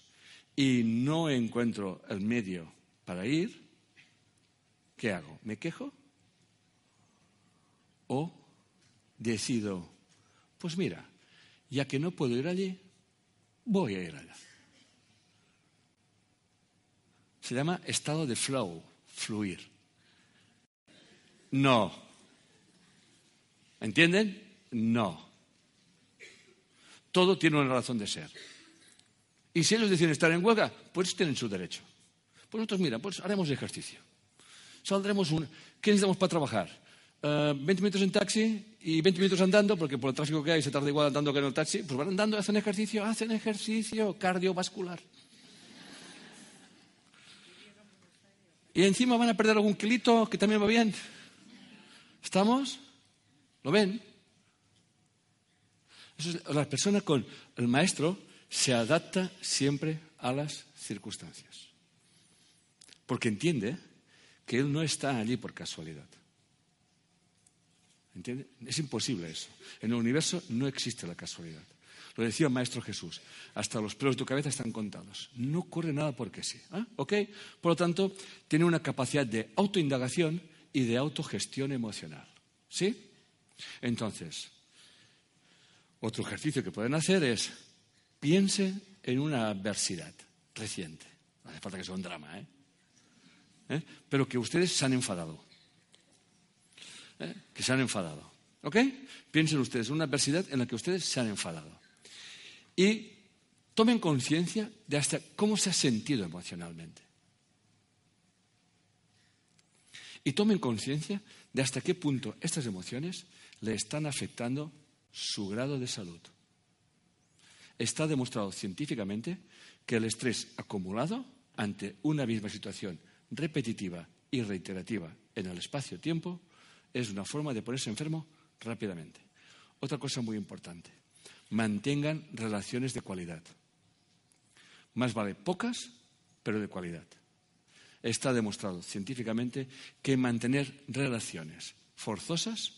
y no encuentro el medio para ir, ¿qué hago? ¿Me quejo? ¿O decido, pues mira, ya que no puedo ir allí, voy a ir allá? Se llama estado de flow, fluir. No. ¿Entienden? No. Todo tiene una razón de ser. Y si ellos deciden estar en huelga, pues tienen su derecho. Pues nosotros, mira, pues haremos ejercicio saldremos un... ¿Qué necesitamos para trabajar? Uh, eh, 20 minutos en taxi y 20 minutos andando, porque por el tráfico que hay se tarda igual andando que en el taxi. Pues van andando, hacen ejercicio, hacen ejercicio cardiovascular. Y encima van a perder algún kilito que también va bien. ¿Estamos? ¿Lo ven? Eso es, la persona con el maestro se adapta siempre a las circunstancias. Porque entiende que Él no está allí por casualidad. ¿Entiende? Es imposible eso. En el universo no existe la casualidad. Lo decía Maestro Jesús. Hasta los pelos de tu cabeza están contados. No ocurre nada porque sí. ¿Ah? ¿Ok? Por lo tanto, tiene una capacidad de autoindagación y de autogestión emocional. ¿Sí? Entonces, otro ejercicio que pueden hacer es piense en una adversidad reciente. No hace falta que sea un drama, ¿eh? ¿eh? pero que ustedes se han enfadado. ¿eh? Que se han enfadado. ¿Ok? Piensen ustedes en una adversidad en la que ustedes se han enfadado. Y tomen conciencia de hasta cómo se ha sentido emocionalmente. Y tomen conciencia de hasta qué punto estas emociones le están afectando su grado de salud. Está demostrado científicamente que el estrés acumulado ante una misma situación repetitiva y reiterativa en el espacio-tiempo es una forma de ponerse enfermo rápidamente. Otra cosa muy importante, mantengan relaciones de cualidad. Más vale pocas, pero de cualidad. Está demostrado científicamente que mantener relaciones forzosas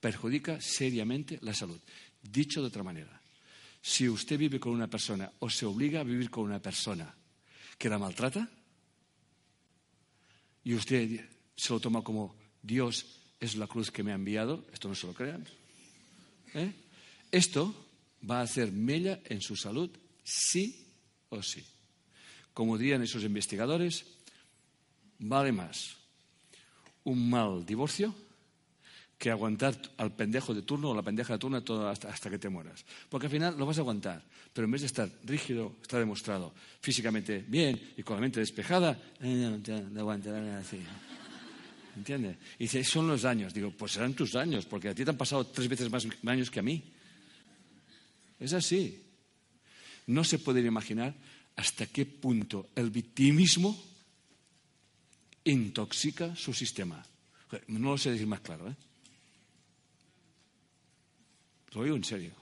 perjudica seriamente la salud. Dicho de otra manera, si usted vive con una persona o se obliga a vivir con una persona que la maltrata y usted se lo toma como Dios es la cruz que me ha enviado, esto no se lo crean. ¿eh? Esto va a hacer mella en su salud, sí o sí. Como dirían esos investigadores, vale más un mal divorcio que aguantar al pendejo de turno o la pendeja de turno hasta, hasta, que te mueras. Porque al final lo vas a aguantar, pero en vez de estar rígido, está demostrado, físicamente bien y con la mente despejada, eh, no, así. ¿Entiendes? Y dice, son los años. Digo, pues serán tus años, porque a ti te han pasado tres veces más años que a mí. Es así. No se puede imaginar hasta qué punto el victimismo intoxica su sistema. No lo sé decir más claro, ¿eh? Lo digo en serio.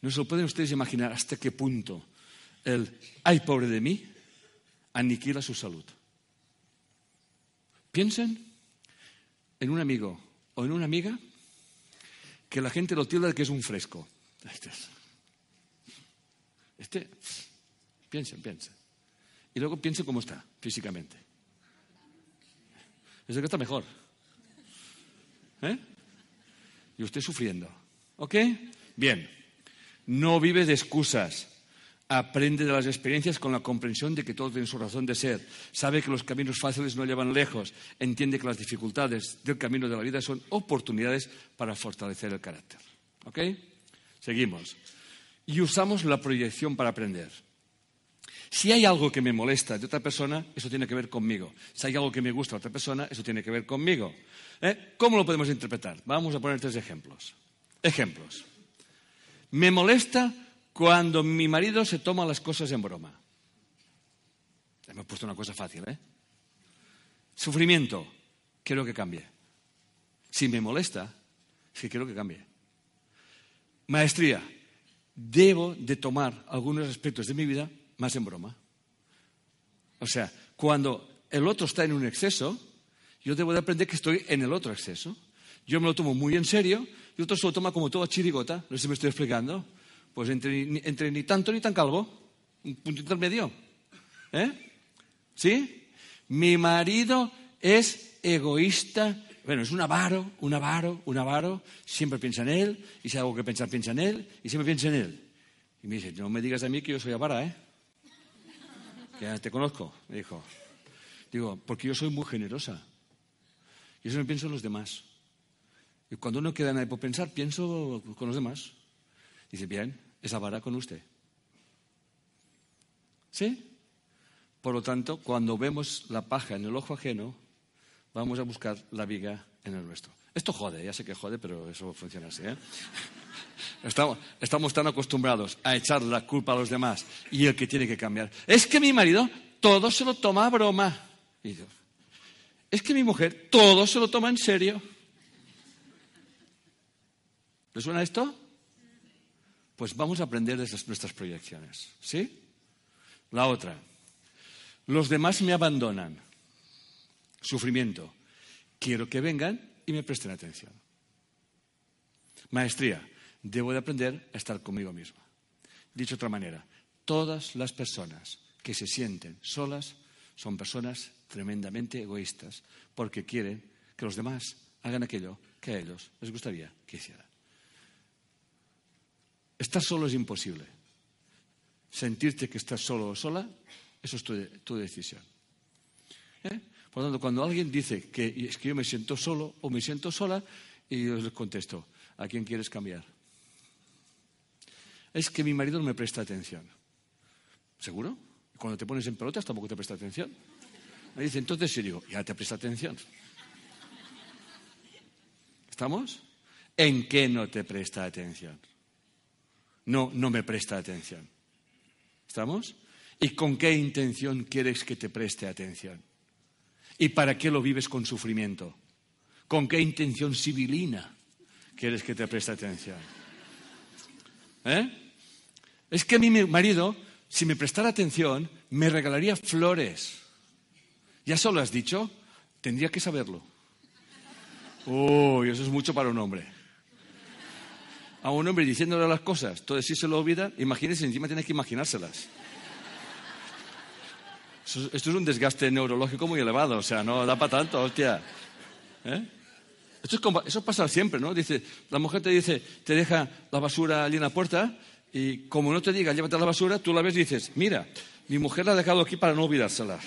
No se lo pueden ustedes imaginar hasta qué punto el ay pobre de mí aniquila su salud. Piensen en un amigo o en una amiga que la gente lo tilda de que es un fresco. Este, este, piensen, piensen. Y luego piensen cómo está físicamente. Es el que está mejor. ¿Eh? Y usted sufriendo. ¿Ok? Bien. No vive de excusas. Aprende de las experiencias con la comprensión de que todo tiene su razón de ser. Sabe que los caminos fáciles no llevan lejos. Entiende que las dificultades del camino de la vida son oportunidades para fortalecer el carácter. ¿Ok? Seguimos. Y usamos la proyección para aprender. Si hay algo que me molesta de otra persona, eso tiene que ver conmigo. Si hay algo que me gusta de otra persona, eso tiene que ver conmigo. ¿Eh? ¿Cómo lo podemos interpretar? Vamos a poner tres ejemplos. Ejemplos. Me molesta cuando mi marido se toma las cosas en broma. Me he puesto una cosa fácil, ¿eh? Sufrimiento. Quiero que cambie. Si me molesta, es que quiero que cambie. Maestría. Debo de tomar algunos aspectos de mi vida más en broma. O sea, cuando el otro está en un exceso, yo debo de aprender que estoy en el otro exceso. Yo me lo tomo muy en serio y otro se lo toma como toda chirigota. No sé si me estoy explicando. Pues entre, entre ni tanto ni tan calvo. Un punto intermedio. ¿Eh? ¿Sí? Mi marido es egoísta. Bueno, es un avaro, un avaro, un avaro. Siempre piensa en él. Y si hay algo que pensar, piensa en él. Y siempre piensa en él. Y me dice, no me digas a mí que yo soy avara, ¿eh? Que ya te conozco, me dijo. Digo, porque yo soy muy generosa. Y eso me pienso en los demás. Y cuando no queda nada por pensar, pienso con los demás. Dice, bien, esa vara con usted. ¿Sí? Por lo tanto, cuando vemos la paja en el ojo ajeno, vamos a buscar la viga en el nuestro. Esto jode, ya sé que jode, pero eso funciona así. ¿eh? Estamos, estamos tan acostumbrados a echar la culpa a los demás y el que tiene que cambiar. Es que mi marido todo se lo toma a broma. Y es que mi mujer todo se lo toma en serio. ¿Le suena esto? Pues vamos a aprender de nuestras proyecciones. ¿Sí? La otra. Los demás me abandonan. Sufrimiento. Quiero que vengan y me presten atención. Maestría. Debo de aprender a estar conmigo misma. Dicho de otra manera, todas las personas que se sienten solas son personas tremendamente egoístas porque quieren que los demás hagan aquello que a ellos les gustaría que hicieran. Estar solo es imposible. Sentirte que estás solo o sola, eso es tu, decisión. ¿Eh? Por lo tanto, cuando alguien dice que es que yo me siento solo o me siento sola, y yo les contesto, ¿a quién quieres cambiar? Es que mi marido no me presta atención. ¿Seguro? Cuando te pones en pelotas tampoco te presta atención. Me dice, entonces yo digo, ya te presta atención. ¿Estamos? ¿En qué no te presta atención? No, no me presta atención. ¿Estamos? ¿Y con qué intención quieres que te preste atención? ¿Y para qué lo vives con sufrimiento? ¿Con qué intención civilina quieres que te preste atención? ¿Eh? Es que mi marido, si me prestara atención, me regalaría flores. ¿Ya solo has dicho? Tendría que saberlo. Uy, eso es mucho para un hombre. A un hombre diciéndole las cosas, todo sí se lo olvida, imagínese, encima tiene que imaginárselas. Esto es un desgaste neurológico muy elevado, o sea, no da para tanto, hostia. ¿Eh? Esto es eso pasa siempre, ¿no? Dice, la mujer te dice, te deja la basura allí en la puerta y como no te diga, llévate la basura, tú la ves y dices, mira, mi mujer la ha dejado aquí para no olvidársela.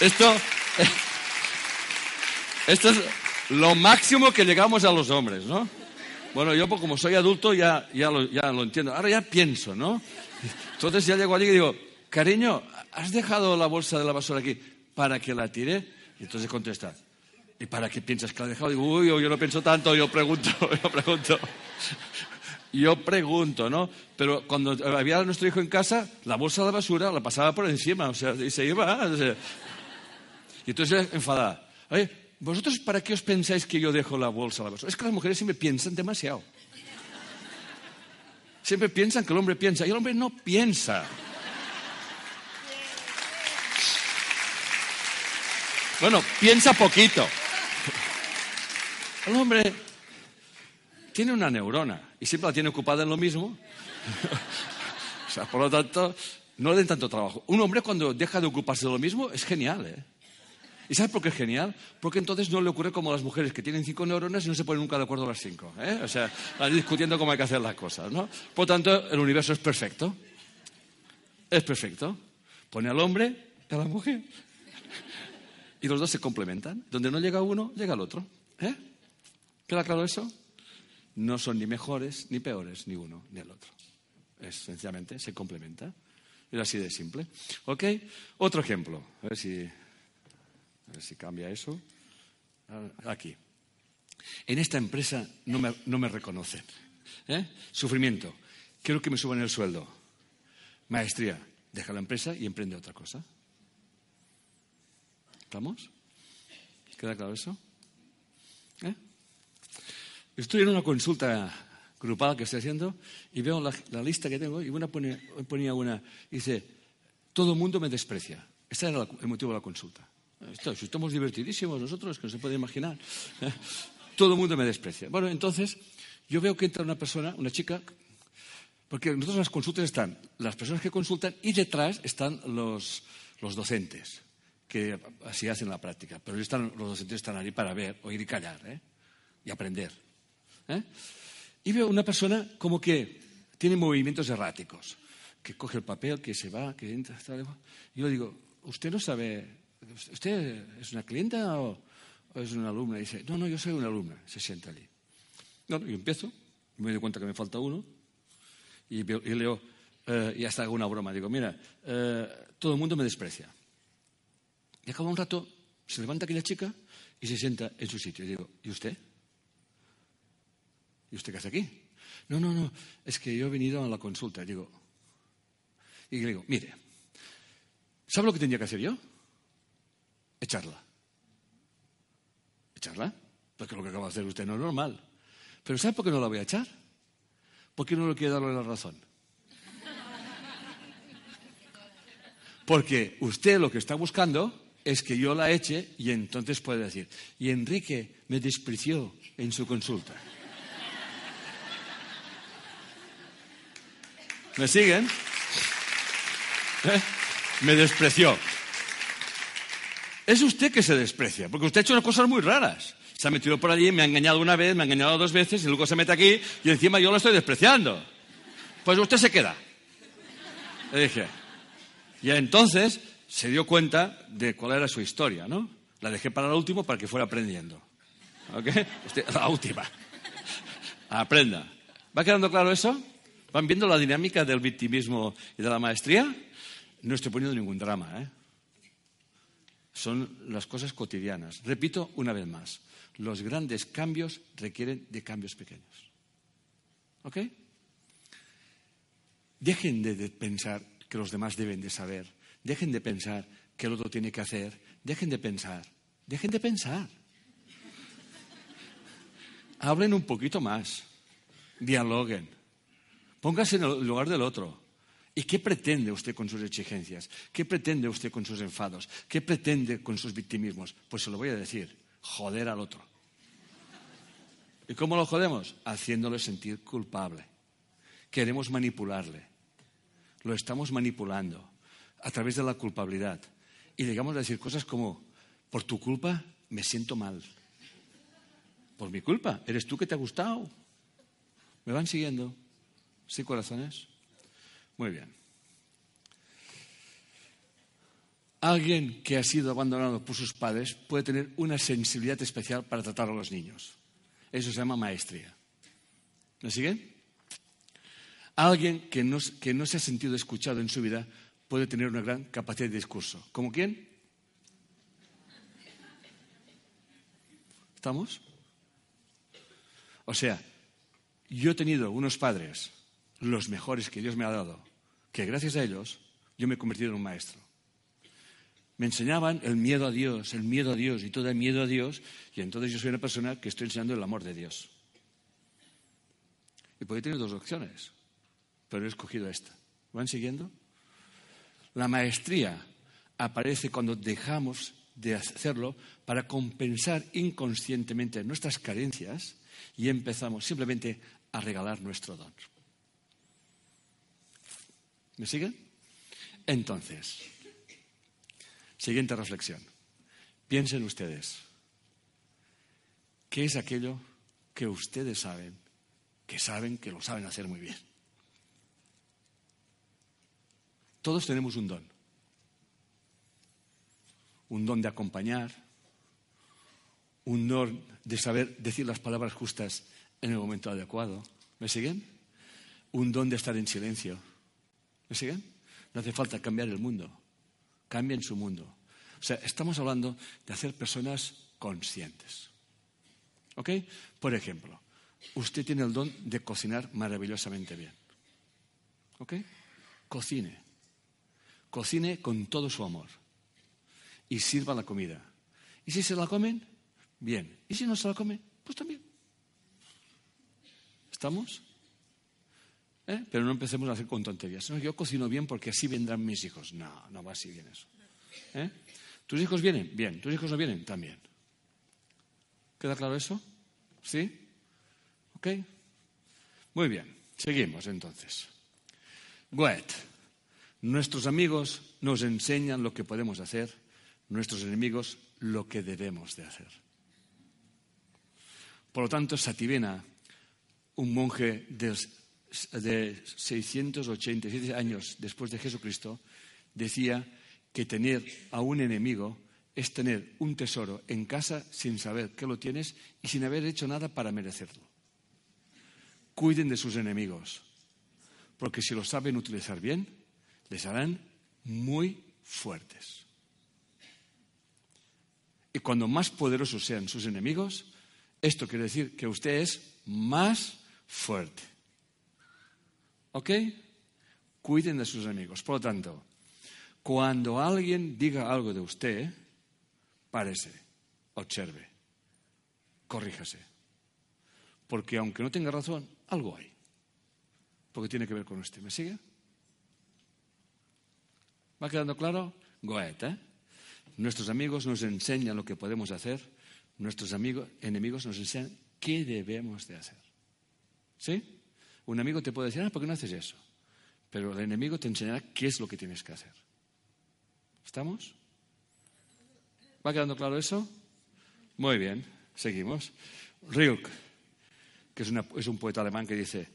Esto, esto es lo máximo que llegamos a los hombres, ¿no? Bueno, yo pues, como soy adulto ya, ya, lo, ya lo entiendo. Ahora ya pienso, ¿no? Entonces ya llego allí y digo, cariño, ¿has dejado la bolsa de la basura aquí para que la tire? Y entonces contesta, ¿y para qué piensas que la he dejado? Digo, uy, yo no pienso tanto, yo pregunto, yo pregunto. Yo pregunto, ¿no? Pero cuando había a nuestro hijo en casa, la bolsa de la basura la pasaba por encima, o sea, y se iba. y entonces enfadada. Oye, ¿vosotros para qué os pensáis que yo dejo la bolsa de la basura? Es que las mujeres siempre piensan demasiado. Siempre piensan que el hombre piensa y el hombre no piensa. Bueno, piensa poquito. El hombre tiene una neurona y siempre la tiene ocupada en lo mismo. o sea, por lo tanto, no le den tanto trabajo. Un hombre cuando deja de ocuparse de lo mismo es genial, ¿eh? ¿Y sabes por qué es genial? Porque entonces no le ocurre como a las mujeres que tienen cinco neuronas y no se ponen nunca de acuerdo las cinco. ¿eh? O sea, discutiendo cómo hay que hacer las cosas, ¿no? Por tanto, el universo es perfecto. Es perfecto. Pone al hombre y a la mujer. Y los dos se complementan. Donde no llega uno, llega el otro. ¿Eh? ¿Queda claro eso? No son ni mejores ni peores, ni uno ni el otro. Es sencillamente se complementa. Es así de simple. ¿Ok? Otro ejemplo. A ver si, a ver si cambia eso. Aquí. En esta empresa no me, no me reconocen. ¿Eh? Sufrimiento. Quiero que me suban el sueldo. Maestría. Deja la empresa y emprende otra cosa. ¿Estamos? ¿Queda claro eso? ¿Eh? Estoy en una consulta grupal que estoy haciendo y veo la, lista que tengo y una ponía una, dice, todo el mundo me desprecia. Este era el motivo de la consulta. Estamos divertidísimos nosotros, que no se puede imaginar. Todo el mundo me desprecia. Bueno, entonces yo veo que entra una persona, una chica, porque nosotros las consultas están las personas que consultan y detrás están los, los docentes que así hacen la práctica. Pero están, los docentes están ahí para ver, oír y callar, ¿eh? y aprender. ¿eh? Y veo una persona como que tiene movimientos erráticos, que coge el papel, que se va, que entra. Y yo digo, ¿usted no sabe, usted es una clienta o, es una alumna? Y dice, no, no, yo soy una alumna. Se sienta allí. No, y empiezo, y me doy cuenta que me falta uno, y, leo, eh, y hasta hago una broma. Digo, mira, eh, todo el mundo me desprecia. Y acaba un rato, se levanta aquella chica y se sienta en su sitio. Y digo, ¿y usted? ¿Y usted qué hace aquí? No, no, no, es que yo he venido a la consulta. Y digo, y le digo, mire, ¿sabe lo que tendría que hacer yo? Echarla. ¿Echarla? Porque lo que acaba de hacer usted no es normal. Pero ¿sabe por qué no la voy a echar? Porque no le quiere darle la razón. Porque usted lo que está buscando es que yo la eche y entonces puede decir, y Enrique me despreció en su consulta. ¿Me siguen? ¿Eh? Me despreció. Es usted que se desprecia, porque usted ha hecho unas cosas muy raras. Se ha metido por allí, me ha engañado una vez, me ha engañado dos veces, y luego se mete aquí y encima yo lo estoy despreciando. Pues usted se queda. Le dije. Y entonces se dio cuenta de cuál era su historia, ¿no? La dejé para la última para que fuera aprendiendo. ¿Ok? la última. Aprenda. ¿Va quedando claro eso? ¿Van viendo la dinámica del victimismo y de la maestría? No estoy poniendo ningún drama, ¿eh? Son las cosas cotidianas. Repito una vez más, los grandes cambios requieren de cambios pequeños. ¿Ok? Dejen de pensar que los demás deben de saber Dejen de pensar que el otro tiene que hacer. Dejen de pensar. Dejen de pensar. Hablen un poquito más. Dialoguen. Pónganse en el lugar del otro. ¿Y qué pretende usted con sus exigencias? ¿Qué pretende usted con sus enfados? ¿Qué pretende con sus victimismos? Pues se lo voy a decir. Joder al otro. ¿Y cómo lo jodemos? Haciéndole sentir culpable. Queremos manipularle. Lo estamos manipulando a través de la culpabilidad. Y llegamos a decir cosas como, por tu culpa me siento mal. Por mi culpa, eres tú que te ha gustado. ¿Me van siguiendo? ¿Sí, corazones? Muy bien. Alguien que ha sido abandonado por sus padres puede tener una sensibilidad especial para tratar a los niños. Eso se llama maestría. ¿Me siguen? Alguien que no, que no se ha sentido escuchado en su vida puede tener una gran capacidad de discurso. ¿Como quién? ¿Estamos? O sea, yo he tenido unos padres, los mejores que Dios me ha dado, que gracias a ellos yo me he convertido en un maestro. Me enseñaban el miedo a Dios, el miedo a Dios y todo el miedo a Dios, y entonces yo soy una persona que estoy enseñando el amor de Dios. Y podía tener dos opciones, pero he escogido esta. ¿Van siguiendo? La maestría aparece cuando dejamos de hacerlo para compensar inconscientemente nuestras carencias y empezamos simplemente a regalar nuestro don. ¿Me siguen? Entonces, siguiente reflexión. Piensen ustedes, ¿qué es aquello que ustedes saben, que saben que lo saben hacer muy bien? Todos tenemos un don. Un don de acompañar, un don de saber decir las palabras justas en el momento adecuado. ¿Me siguen? Un don de estar en silencio. ¿Me siguen? No hace falta cambiar el mundo. Cambien su mundo. O sea, estamos hablando de hacer personas conscientes. ¿Ok? Por ejemplo, usted tiene el don de cocinar maravillosamente bien. ¿Ok? Cocine. Cocine con todo su amor. Y sirva la comida. Y si se la comen, bien. Y si no se la comen, pues también. ¿Estamos? ¿Eh? Pero no empecemos a hacer con tonterías. yo cocino bien porque así vendrán mis hijos. No, no va así bien eso. ¿Eh? ¿Tus hijos vienen? Bien. ¿Tus hijos no vienen? También. ¿Queda claro eso? ¿Sí? ¿Ok? Muy bien. Seguimos entonces. Goethe. Nuestros amigos nos enseñan lo que podemos hacer, nuestros enemigos lo que debemos de hacer. Por lo tanto, Sativena, un monje de, de 687 años después de Jesucristo, decía que tener a un enemigo es tener un tesoro en casa sin saber que lo tienes y sin haber hecho nada para merecerlo. Cuiden de sus enemigos, porque si lo saben utilizar bien, les harán muy fuertes. Y cuando más poderosos sean sus enemigos, esto quiere decir que usted es más fuerte. ¿Ok? Cuiden de sus enemigos. Por lo tanto, cuando alguien diga algo de usted, párese, observe, corríjase. Porque aunque no tenga razón, algo hay. Porque tiene que ver con usted. ¿Me sigue? ¿Va quedando claro? Goethe. ¿eh? Nuestros amigos nos enseñan lo que podemos hacer, nuestros amigos, enemigos nos enseñan qué debemos de hacer. ¿Sí? Un amigo te puede decir, ah, ¿por qué no haces eso? Pero el enemigo te enseñará qué es lo que tienes que hacer. ¿Estamos? ¿Va quedando claro eso? Muy bien, seguimos. Rilke, que es, es un poeta alemán que dice,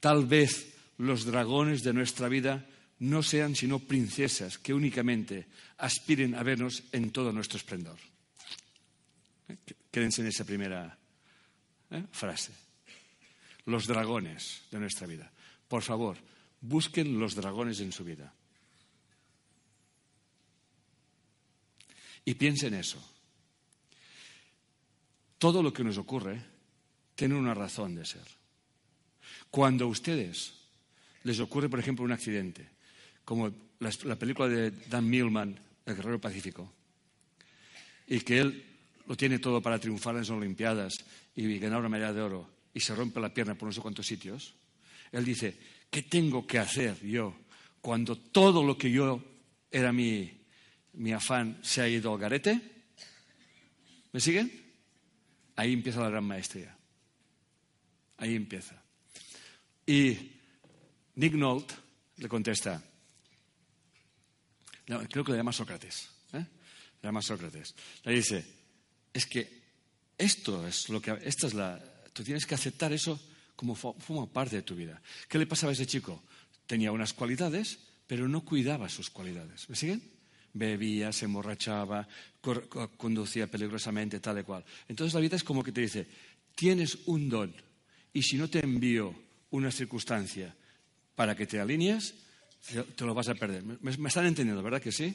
tal vez los dragones de nuestra vida no sean sino princesas que únicamente aspiren a vernos en todo nuestro esplendor. ¿Eh? Quédense en esa primera ¿eh? frase. Los dragones de nuestra vida. Por favor, busquen los dragones en su vida. Y piensen eso. Todo lo que nos ocurre tiene una razón de ser. Cuando a ustedes les ocurre, por ejemplo, un accidente, como la, película de Dan Millman, El Guerrero Pacífico, y que él lo tiene todo para triunfar en las Olimpiadas y ganar una medalla de oro y se rompe la pierna por no sé cuántos sitios, él dice, ¿qué tengo que hacer yo cuando todo lo que yo era mi, mi afán se ha ido al garete? ¿Me siguen? Ahí empieza la gran maestría. Ahí empieza. Y Nick Nolte le contesta, creo que le llama Sócrates, ¿eh? le llama Sócrates. Le dice, es que esto es lo que, esta es la, tú tienes que aceptar eso como forma parte de tu vida. ¿Qué le pasaba a ese chico? Tenía unas cualidades, pero no cuidaba sus cualidades. ¿Me siguen? Bebía, se emborrachaba, conducía peligrosamente, tal y cual. Entonces la vida es como que te dice, tienes un don y si no te envío una circunstancia para que te alinees, te lo vas a perder. ¿Me, están entendiendo, verdad que sí?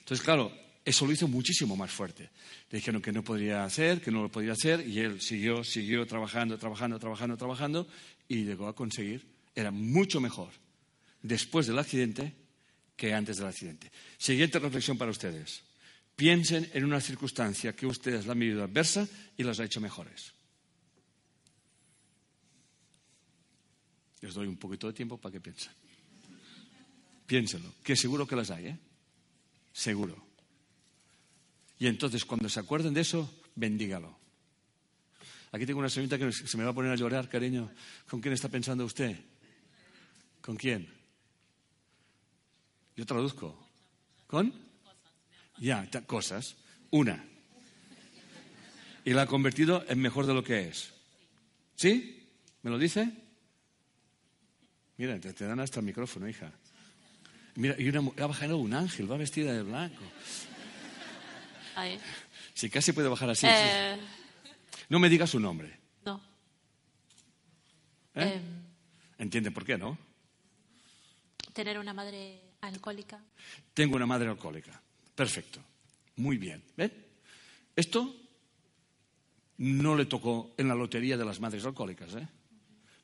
Entonces, claro, eso lo hizo muchísimo más fuerte. Le dijeron que no podría hacer, que no lo podía hacer, y él siguió, siguió trabajando, trabajando, trabajando, trabajando, y llegó a conseguir. Era mucho mejor después del accidente que antes del accidente. Siguiente reflexión para ustedes. Piensen en una circunstancia que ustedes la han vivido adversa y las ha hecho mejores. Les doy un poquito de tiempo para que piensen. Piénsenlo, que seguro que las hay, ¿eh? Seguro. Y entonces, cuando se acuerden de eso, bendígalo. Aquí tengo una señorita que se me va a poner a llorar, cariño. ¿Con quién está pensando usted? ¿Con quién? Yo traduzco. ¿Con? Ya, cosas. Una. Y la ha convertido en mejor de lo que es. ¿Sí? ¿Me lo dice? Mira, te, dan hasta el micrófono, hija. Mira, y una, ha bajado un ángel, va vestida de blanco. Si casi puede bajar así. Eh. No me diga su nombre. No. ¿Eh? Em. ¿Entiende por qué, no? Tener una madre alcohólica. Tengo una madre alcohólica. Perfecto. Muy bien. ¿Ven? Esto no le tocó en la lotería de las madres alcohólicas, ¿eh?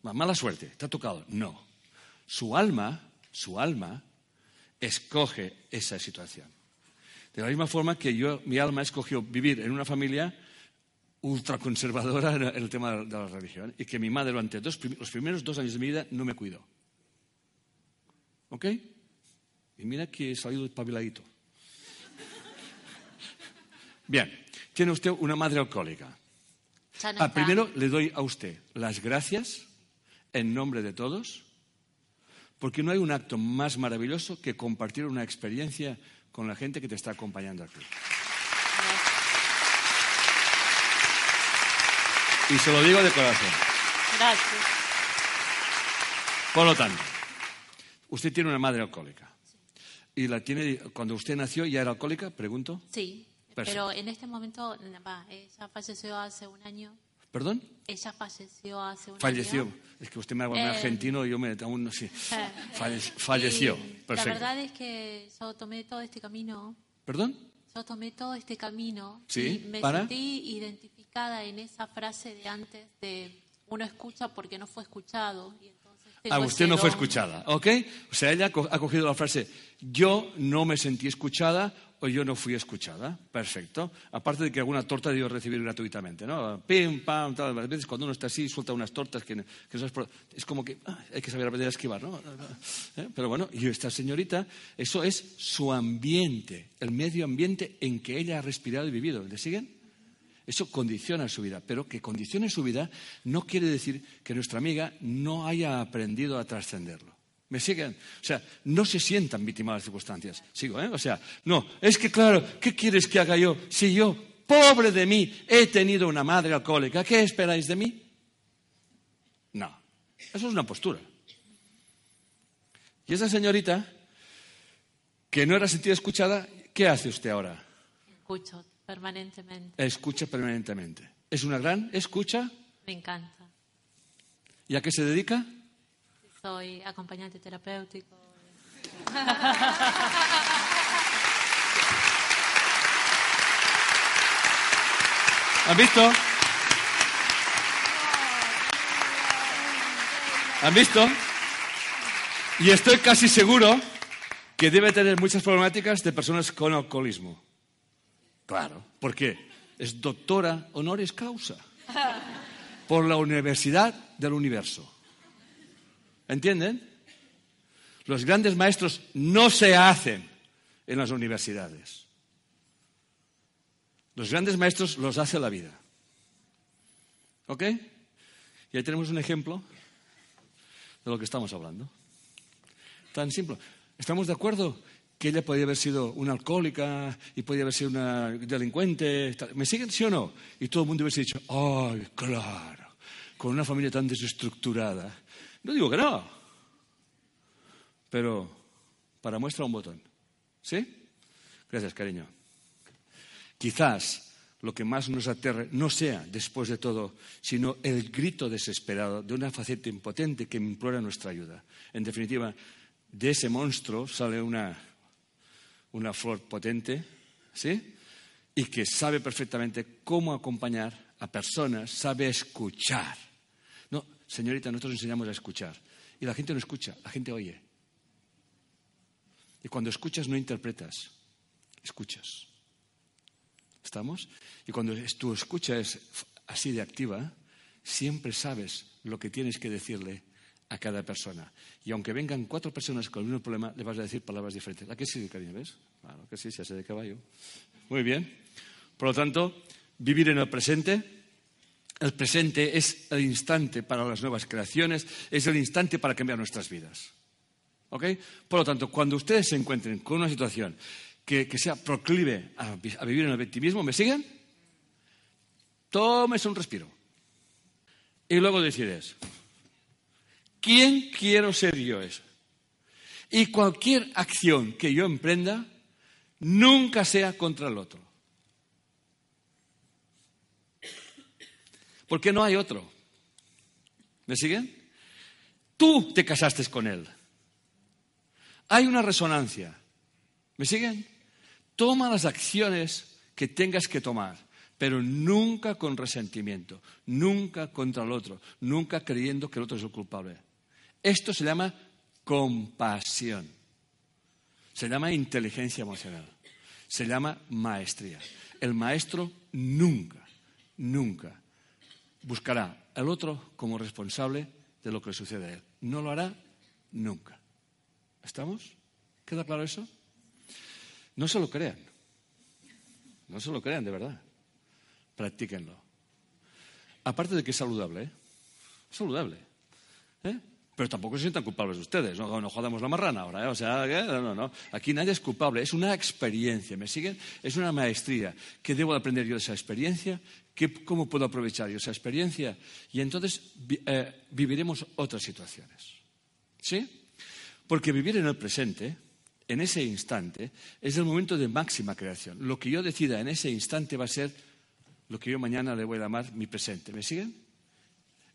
Mala suerte, ¿te ha tocado? No. Su alma, su alma, escoge esa situación. De la misma forma que yo, mi alma escogió vivir en una familia ultraconservadora en el tema de la religión y que mi madre durante los primeros dos años de mi vida no me cuidó. ¿Ok? Y mira que he salido espabiladito. Bien, tiene usted una madre alcohólica. Ah, primero le doy a usted las gracias en nombre de todos, porque no hay un acto más maravilloso que compartir una experiencia con la gente que te está acompañando aquí. Y se lo digo de corazón. Gracias. Por lo tanto, usted tiene una madre alcohólica. ¿Y la tiene cuando usted nació ya era alcohólica? Pregunto. Sí, pero en este momento ella falleció hace un año. ¿Perdón? Ella falleció hace un falleció. año. Falleció. Es que usted me habla eh, argentino y yo me, aún no sé. falleció. Perfecto. La verdad es que yo tomé todo este camino. ¿Perdón? Yo tomé todo este camino ¿Sí? y me sentí identificada en esa frase de antes de uno escucha porque no fue escuchado. Y Usted no fue escuchada, ¿ok? O sea, ella ha cogido la frase, yo no me sentí escuchada o yo no fui escuchada. Perfecto. Aparte de que alguna torta debió recibir gratuitamente, ¿no? Pim, pam, tal. A veces cuando uno está así suelta unas tortas que, es, como que ah, hay que saber aprender a esquivar, ¿no? ¿Eh? Pero bueno, y esta señorita, eso es su ambiente, el medio ambiente en que ella ha respirado y vivido. ¿Le siguen? Eso condiciona su vida, pero que condicione su vida no quiere decir que nuestra amiga no haya aprendido a trascenderlo. ¿Me siguen? O sea, no se sientan víctimas de las circunstancias. Sigo, ¿eh? O sea, no, es que claro, ¿qué quieres que haga yo? Si yo, pobre de mí, he tenido una madre alcohólica, ¿qué esperáis de mí? No, eso es una postura. Y esa señorita, que no era sentida escuchada, ¿qué hace usted ahora? Escucho Permanentemente. Escucha permanentemente. ¿Es una gran escucha? Me encanta. ¿Y a qué se dedica? Soy acompañante terapéutico. ¿Han visto? ¿Han visto? Y estoy casi seguro que debe tener muchas problemáticas de personas con alcoholismo. Claro, porque es doctora honoris causa por la Universidad del Universo. ¿Entienden? Los grandes maestros no se hacen en las universidades. Los grandes maestros los hace la vida. ¿Ok? Y ahí tenemos un ejemplo de lo que estamos hablando. Tan simple. ¿Estamos de acuerdo que ella podía haber sido una alcohólica y podía haber sido una delincuente? ¿Me siguen, sí o no? Y todo el mundo hubiese dicho, ¡ay, claro! Con una familia tan desestructurada. No digo que no, pero para muestra un botón. ¿Sí? Gracias, cariño. Quizás lo que más nos aterre no sea, después de todo, sino el grito desesperado de una faceta impotente que implora nuestra ayuda. En definitiva, de ese monstruo sale una, una flor potente, ¿sí? Y que sabe perfectamente cómo acompañar a personas, sabe escuchar. No, señorita, nosotros enseñamos a escuchar. Y la gente no escucha, la gente oye. Y cuando escuchas no interpretas, escuchas. ¿Estamos? Y cuando tu escucha es así de activa, siempre sabes lo que tienes que decirle a cada persona. Y aunque vengan cuatro personas con el mismo problema, le vas a decir palabras diferentes. ¿La que sí, cariño? ¿Ves? Claro que sí, se hace de caballo. Muy bien. Por lo tanto, vivir en el presente. El presente es el instante para las nuevas creaciones, es el instante para cambiar nuestras vidas. ¿Ok? Por lo tanto, cuando ustedes se encuentren con una situación que, sea proclive a, vivir en el victimismo, ¿me siguen? Tomes un respiro. Y luego decides, ¿quién quiero ser yo eso? Y cualquier acción que yo emprenda nunca sea contra el otro. Porque no hay otro. ¿Me siguen? Tú te casaste con él. Hay una resonancia. ¿Me siguen? Toma las acciones que tengas que tomar, pero nunca con resentimiento, nunca contra el otro, nunca creyendo que el otro es el culpable. Esto se llama compasión. Se llama inteligencia emocional. Se llama maestría. El maestro nunca, nunca buscará al otro como responsable de lo que sucede a él. No lo hará nunca. ¿Estamos? ¿Queda claro eso? No se lo crean. No se lo crean, de verdad. Practíquenlo. Aparte de que es saludable, ¿eh? Saludable. ¿eh? Pero tampoco se sientan culpables ustedes. No, no jodamos la marrana ahora. ¿eh? O sea. Aquí nadie es culpable. Es una experiencia. ¿Me siguen? Es una maestría. ¿Qué debo aprender yo de esa experiencia? ¿Cómo puedo aprovechar yo esa experiencia? Y entonces eh, viviremos otras situaciones. ¿Sí? Porque vivir en el presente, en ese instante, es el momento de máxima creación. Lo que yo decida en ese instante va a ser lo que yo mañana le voy a llamar mi presente. ¿Me siguen?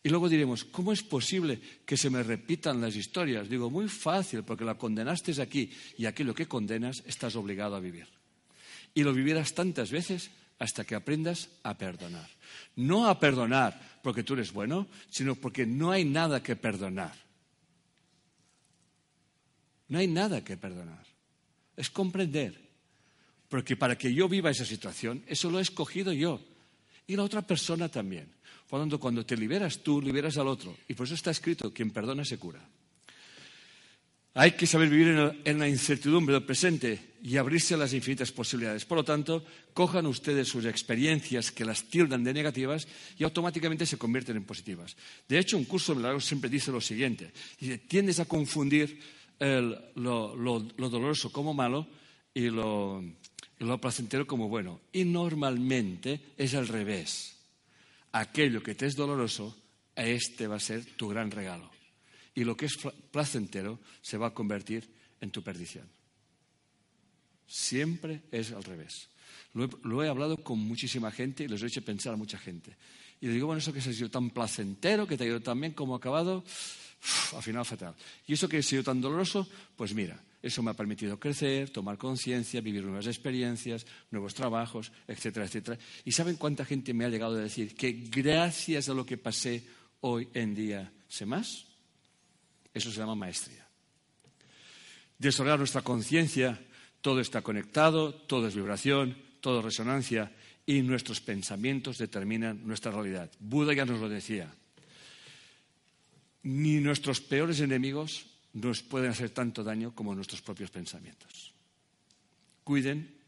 Y luego diremos, ¿cómo es posible que se me repitan las historias? Digo, muy fácil, porque la condenaste aquí y aquí lo que condenas estás obligado a vivir. Y lo vivirás tantas veces hasta que aprendas a perdonar. No a perdonar porque tú eres bueno, sino porque no hay nada que perdonar. No hay nada que perdonar. Es comprender. Porque para que yo viva esa situación, eso lo he escogido yo. Y la otra persona también. Por tanto, cuando te liberas tú, liberas al otro. Y por eso está escrito, quien perdona se cura. Hay que saber vivir en la incertidumbre del presente y abrirse a las infinitas posibilidades. Por lo tanto, cojan ustedes sus experiencias que las tildan de negativas y automáticamente se convierten en positivas. De hecho, un curso de milagros siempre dice lo siguiente. Tiendes a confundir lo, doloroso como malo y lo, lo placentero como bueno. Y normalmente es al revés. Aquello que te es doloroso, este va a ser tu gran regalo. Y lo que es placentero se va a convertir en tu perdición. Siempre es al revés. Lo he, hablado con muchísima gente y les he hecho pensar a mucha gente. Y les digo, bueno, eso que se ha sido tan placentero, que te ha ido tan bien como ha acabado, al final fatal. Y eso que ha sido tan doloroso, pues mira, eso me ha permitido crecer, tomar conciencia, vivir nuevas experiencias, nuevos trabajos, etcétera, etcétera. ¿Y saben cuánta gente me ha llegado a decir que gracias a lo que pasé hoy en día sé más? Eso se llama maestría. Desarrollar nuestra conciencia, todo está conectado, todo es vibración, todo es resonancia y nuestros pensamientos determinan nuestra realidad. Buda ya nos lo decía ni nuestros peores enemigos nos pueden hacer tanto daño como nuestros propios pensamientos. Cuiden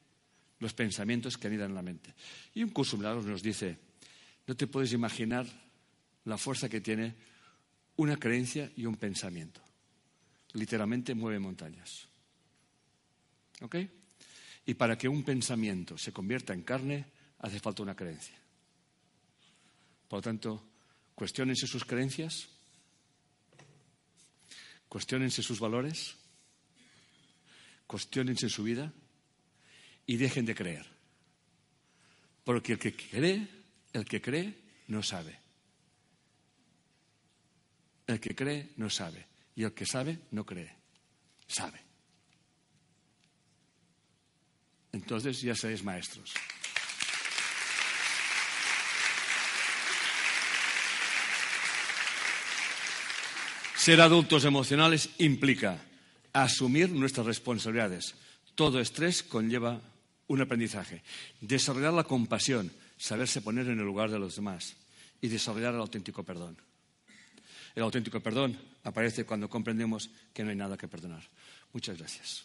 los pensamientos que anidan en la mente. Y un curso nos dice, no te puedes imaginar la fuerza que tiene una creencia y un pensamiento. Literalmente mueve montañas. ¿Ok? Y para que un pensamiento se convierta en carne, hace falta una creencia. Por lo tanto, cuestionense sus creencias, cuestionense sus valores, cuestionense su vida y dejen de creer. Porque el que cree, el que cree, no sabe. El que cree, no sabe. Y el que sabe, no cree. Sabe. Entonces ya seréis maestros. Ser adultos emocionales implica asumir nuestras responsabilidades. Todo estrés conlleva un aprendizaje. Desarrollar la compasión, saberse poner en el lugar de los demás y desarrollar el auténtico perdón. El auténtico perdón aparece cuando comprendemos que no hay nada que perdonar. Muchas gracias.